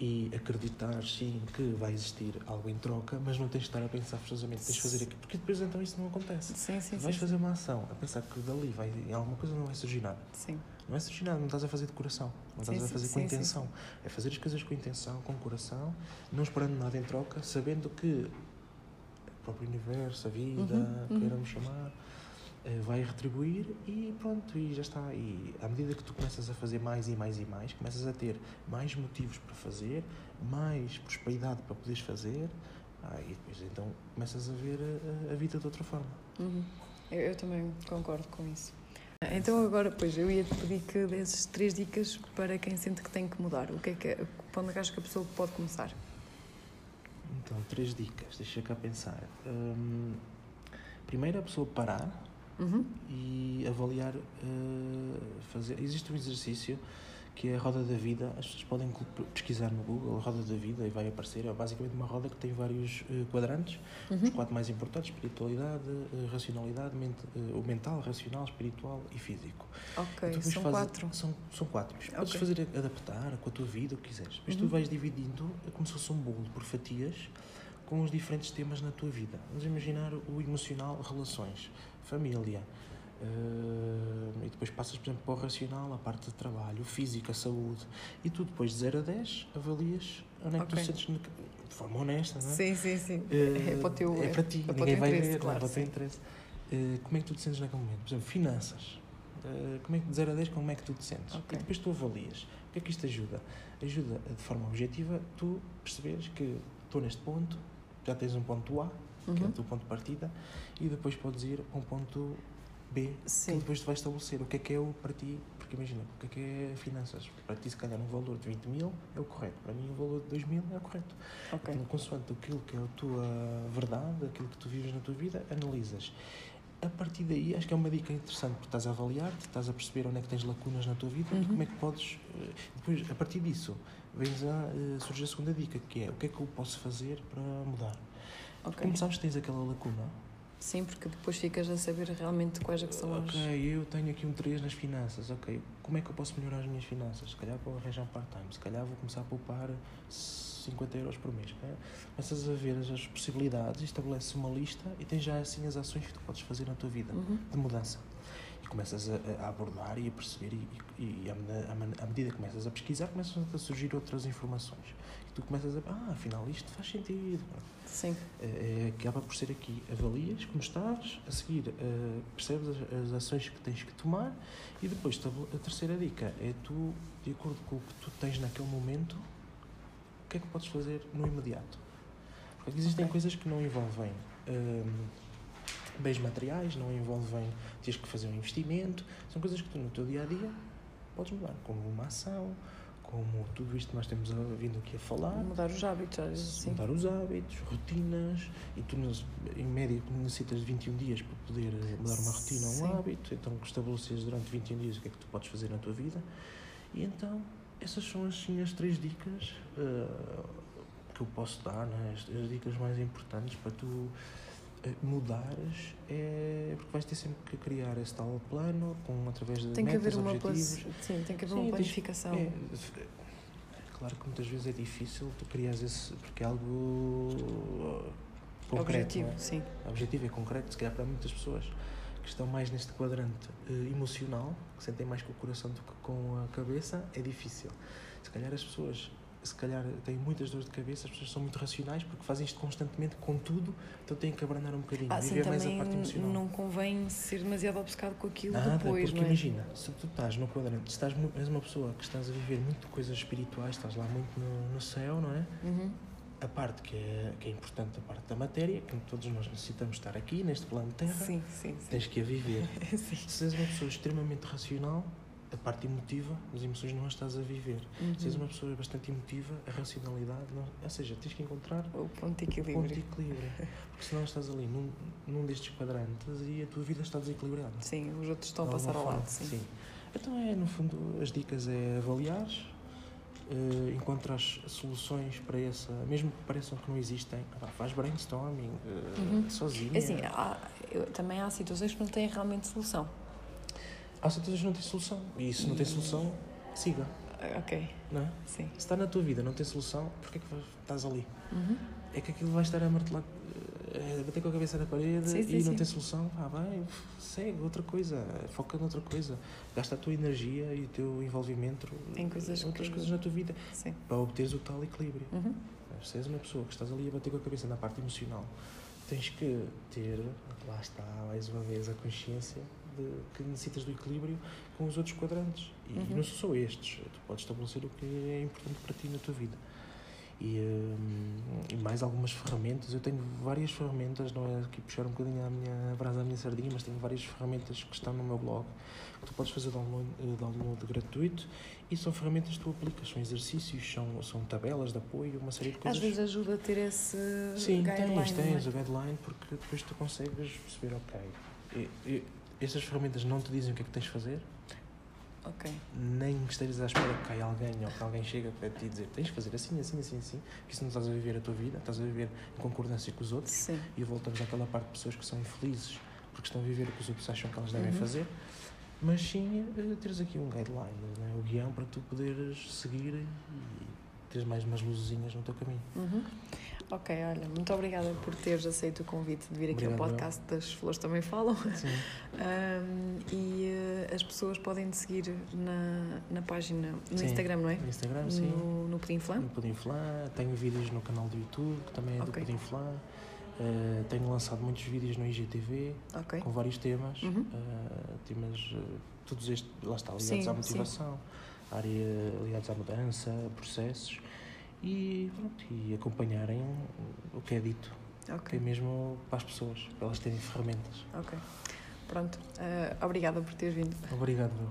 E acreditar sim que vai existir algo em troca, mas não tens de estar a pensar forçosamente, tens de fazer aquilo, porque depois então isso não acontece. Sim, sim, vais sim. fazer uma ação a pensar que dali vai, alguma coisa não vai surgir nada. Sim. Não vai surgir nada, não estás a fazer de coração, não estás a fazer com intenção. É fazer as coisas com intenção, com coração, não esperando nada em troca, sabendo que o próprio universo, a vida, Uhum, uhum. queiramos chamar, eh, vai retribuir e pronto, e já está. E à medida que tu começas a fazer mais e mais e mais, começas a ter mais motivos para fazer, mais prosperidade para poderes fazer, ah, e depois então começas a ver a, a vida de outra forma. Uhum. Eu, eu também concordo com isso. Então agora, pois, eu ia-te pedir que desses três dicas para quem sente que tem que mudar. O que é que é, quando é que achas que a pessoa pode começar? Então, três dicas, deixa cá pensar. Hum, primeiro, a pessoa parar Uhum. e avaliar, uh, fazer. Existe um exercício que é a roda da vida. As pessoas podem pesquisar no Google a roda da vida e vai aparecer. É basicamente uma roda que tem vários uh, quadrantes. Os Uhum. quatro mais importantes: espiritualidade, uh, racionalidade, uh, o mental, racional, espiritual e físico. Ok, E depois são fazes- quatro. São, são quatro. Mas Podes fazer adaptar com a tua vida, o que quiseres. Depois Uhum. tu vais dividindo, é como se fosse um bolo por fatias, com os diferentes temas na tua vida. Vamos imaginar o emocional, relações, família. eh, e depois passas, por exemplo, para o racional, a parte de trabalho, o físico, a saúde. E tu depois de 0 a 10 avalias onde é que Ok. tu sentes, de forma honesta, não é? Sim, sim, sim. Eh, É para o teu- é para ti, é para ninguém vai ver, não é claro, para o teu interesse. Eh, como é que tu te sentes naquele momento? Por exemplo, finanças. Como é que de 0 a 10, como é que tu te sentes? Ok. E depois tu avalias. O que é que isto ajuda? Ajuda de forma objetiva tu perceberes que estou neste ponto, já tens um ponto A, que é Uhum. o teu ponto de partida, e depois podes ir a um ponto B, que Sim. depois tu vais estabelecer o que é que é o para ti, porque imagina, o que é que é finanças? Para ti, se calhar, um valor de 20 mil é o correto, para mim, um valor de 2 mil é o correto. Ok. Então, consoante aquilo que é a tua verdade, aquilo que tu vives na tua vida, analisas. A partir daí, acho que é uma dica interessante, porque estás a avaliar-te, estás a perceber onde é que tens lacunas na tua vida e Uhum. como é que podes. eh, Depois, a partir disso, vens a, eh, surge a segunda dica, que é o que é que eu posso fazer para mudar. Ok. Como sabes que tens aquela lacuna, Sim, porque depois ficas a saber realmente quais é que são as. Ok, eu tenho aqui um 3 nas finanças. Ok, como é que eu posso melhorar as minhas finanças? Se calhar vou arranjar um part-time, se calhar vou começar a poupar 50 euros por mês. ok? Começas a ver as, possibilidades, estabeleces uma lista e tens já assim as ações que tu podes fazer na tua vida Uhum. de mudança. E começas a, a abordar e a perceber, e, e, e à medida que começas a pesquisar, começam a surgir outras informações. E tu começas a. Ah, afinal isto faz sentido. Sim. É, acaba por ser aqui. Avalias como estás, a seguir eh, percebes as, as ações que tens que tomar e depois a terceira dica é tu, de acordo com o que tu tens naquele momento, o que é que podes fazer no imediato. Porque existem Ok. coisas que não envolvem hum, bens materiais, não envolvem teres que fazer um investimento, são coisas que tu no teu dia a dia podes mudar, como uma ação, como tudo isto que nós temos vindo aqui a falar Mudar os hábitos, às vezes, sim. mudar os hábitos, rotinas, e tu, em média, necessitas de 21 dias para poder mudar uma rotina ou um hábito, então estabeleces durante 21 dias o que é que tu podes fazer na tua vida, e então essas são assim, as três dicas eh, que eu posso dar, né? as, as dicas mais importantes para tu mudares, é porque vais ter sempre que criar esse tal plano, com, através de Tem que metas, haver uma, objetivos, sim, tem que haver Sim, uma planificação. é, é claro que muitas vezes é difícil tu criares esse, porque é algo uh, concreto. Objetivo, não é? sim. Objetivo é concreto, se calhar para muitas pessoas que estão mais neste quadrante eh, emocional, que sentem mais com o coração do que com a cabeça, é difícil. Se calhar as pessoas se calhar têm muitas dores de cabeça, as pessoas são muito racionais porque fazem isto constantemente com tudo, então têm que abrandar um bocadinho, Assim viver mais a parte emocional. não convém ser demasiado obcecado com aquilo Nada, depois, porque não é? imagina, se tu estás no quadrante, se estás, és uma pessoa que estás a viver muito coisas espirituais, estás lá muito no, no céu, não é? Uhum. A parte que é, que é importante, a parte da matéria, que todos nós necessitamos estar aqui, neste plano de terra, Sim, sim, sim. tens que a viver. sim. Se és uma pessoa extremamente racional, a parte emotiva, as emoções não as estás a viver. Se és Uhum. uma pessoa bastante emotiva, a racionalidade, não, ou seja, tens que encontrar O ponto de o ponto de equilíbrio. equilíbrio. Porque senão estás ali num, num destes quadrantes e a tua vida está desequilibrada. Sim, os outros estão a passar ao lado, forma, sim. Então é, no fundo, as dicas é avaliar, uh, encontras soluções para essa, mesmo que pareçam que não existem, faz brainstorming, uh, Uhum. sozinha. É Assim, há, eu- também há situações que não têm realmente solução. Há situações que não têm solução, e se não tem solução, siga, Ah, Ok, não é? sim. Se está na tua vida não tem solução, porquê é que estás ali? Uhum. É que aquilo vai estar a martelar, uh, a bater com a cabeça na parede Sim, sim, e não sim. tem solução, ah, vai, segue outra coisa, foca noutra coisa, gasta a tua energia e o teu envolvimento Em coisas outras que- coisas na tua vida. Para obteres o tal equilíbrio. Uhum. Se és uma pessoa que estás ali a bater com a cabeça na parte emocional, tens que ter, lá está, mais uma vez, a consciência de que necessitas do equilíbrio com os outros quadrantes. E Uhum. não são só estes, tu podes estabelecer o que é importante para ti na tua vida. e, hum, e, mais algumas ferramentas. Eu tenho várias ferramentas, não é aqui puxar um bocadinho a minha brasa à minha sardinha, mas tenho várias ferramentas que estão no meu blog que tu podes fazer download, eh, download gratuito e são ferramentas que tu aplicas, são exercícios, são, são tabelas de apoio, uma série de coisas. Às vezes ajuda a ter esse Sim, guideline, tens, não é? tens o guideline porque depois tu consegues perceber, ok, e, e, essas ferramentas não te dizem o que é que tens de fazer, Ok. nem estejas à espera que caia alguém ou que alguém chegue para te dizer tens de fazer assim, assim, assim, assim, porque isso não estás a viver a tua vida, estás a viver em concordância com os outros Sim. e voltamos àquela parte de pessoas que são infelizes porque estão a viver o que os outros acham que elas devem Uhum. fazer, mas sim eh, teres aqui um guideline, né? o guião para tu poderes seguir e teres mais umas luzinhas no teu caminho. Uhum. Ok, olha, muito obrigada por teres aceito o convite de vir aqui ao Obrigado, eu. podcast das Flores Também Falam. Sim. Um, e eh, as pessoas podem te seguir na, na página, no Sim. Instagram, não é? No Instagram, sim. No, no Pudim Flam? No Pudim Flá, tenho vídeos no canal do YouTube, que também é do Ok. Pudim Flá. Eh, tenho lançado muitos vídeos no IGTV Ok. com vários temas, Uhum. eh, temas eh, todos estes, lá está, ligados Sim, à sim. motivação, área ligados à mudança, processos e, pronto, e acompanharem o que é dito, que é mesmo para as pessoas, para elas terem ferramentas. Ok. Pronto. Eh, obrigada por teres vindo. Obrigado, meu.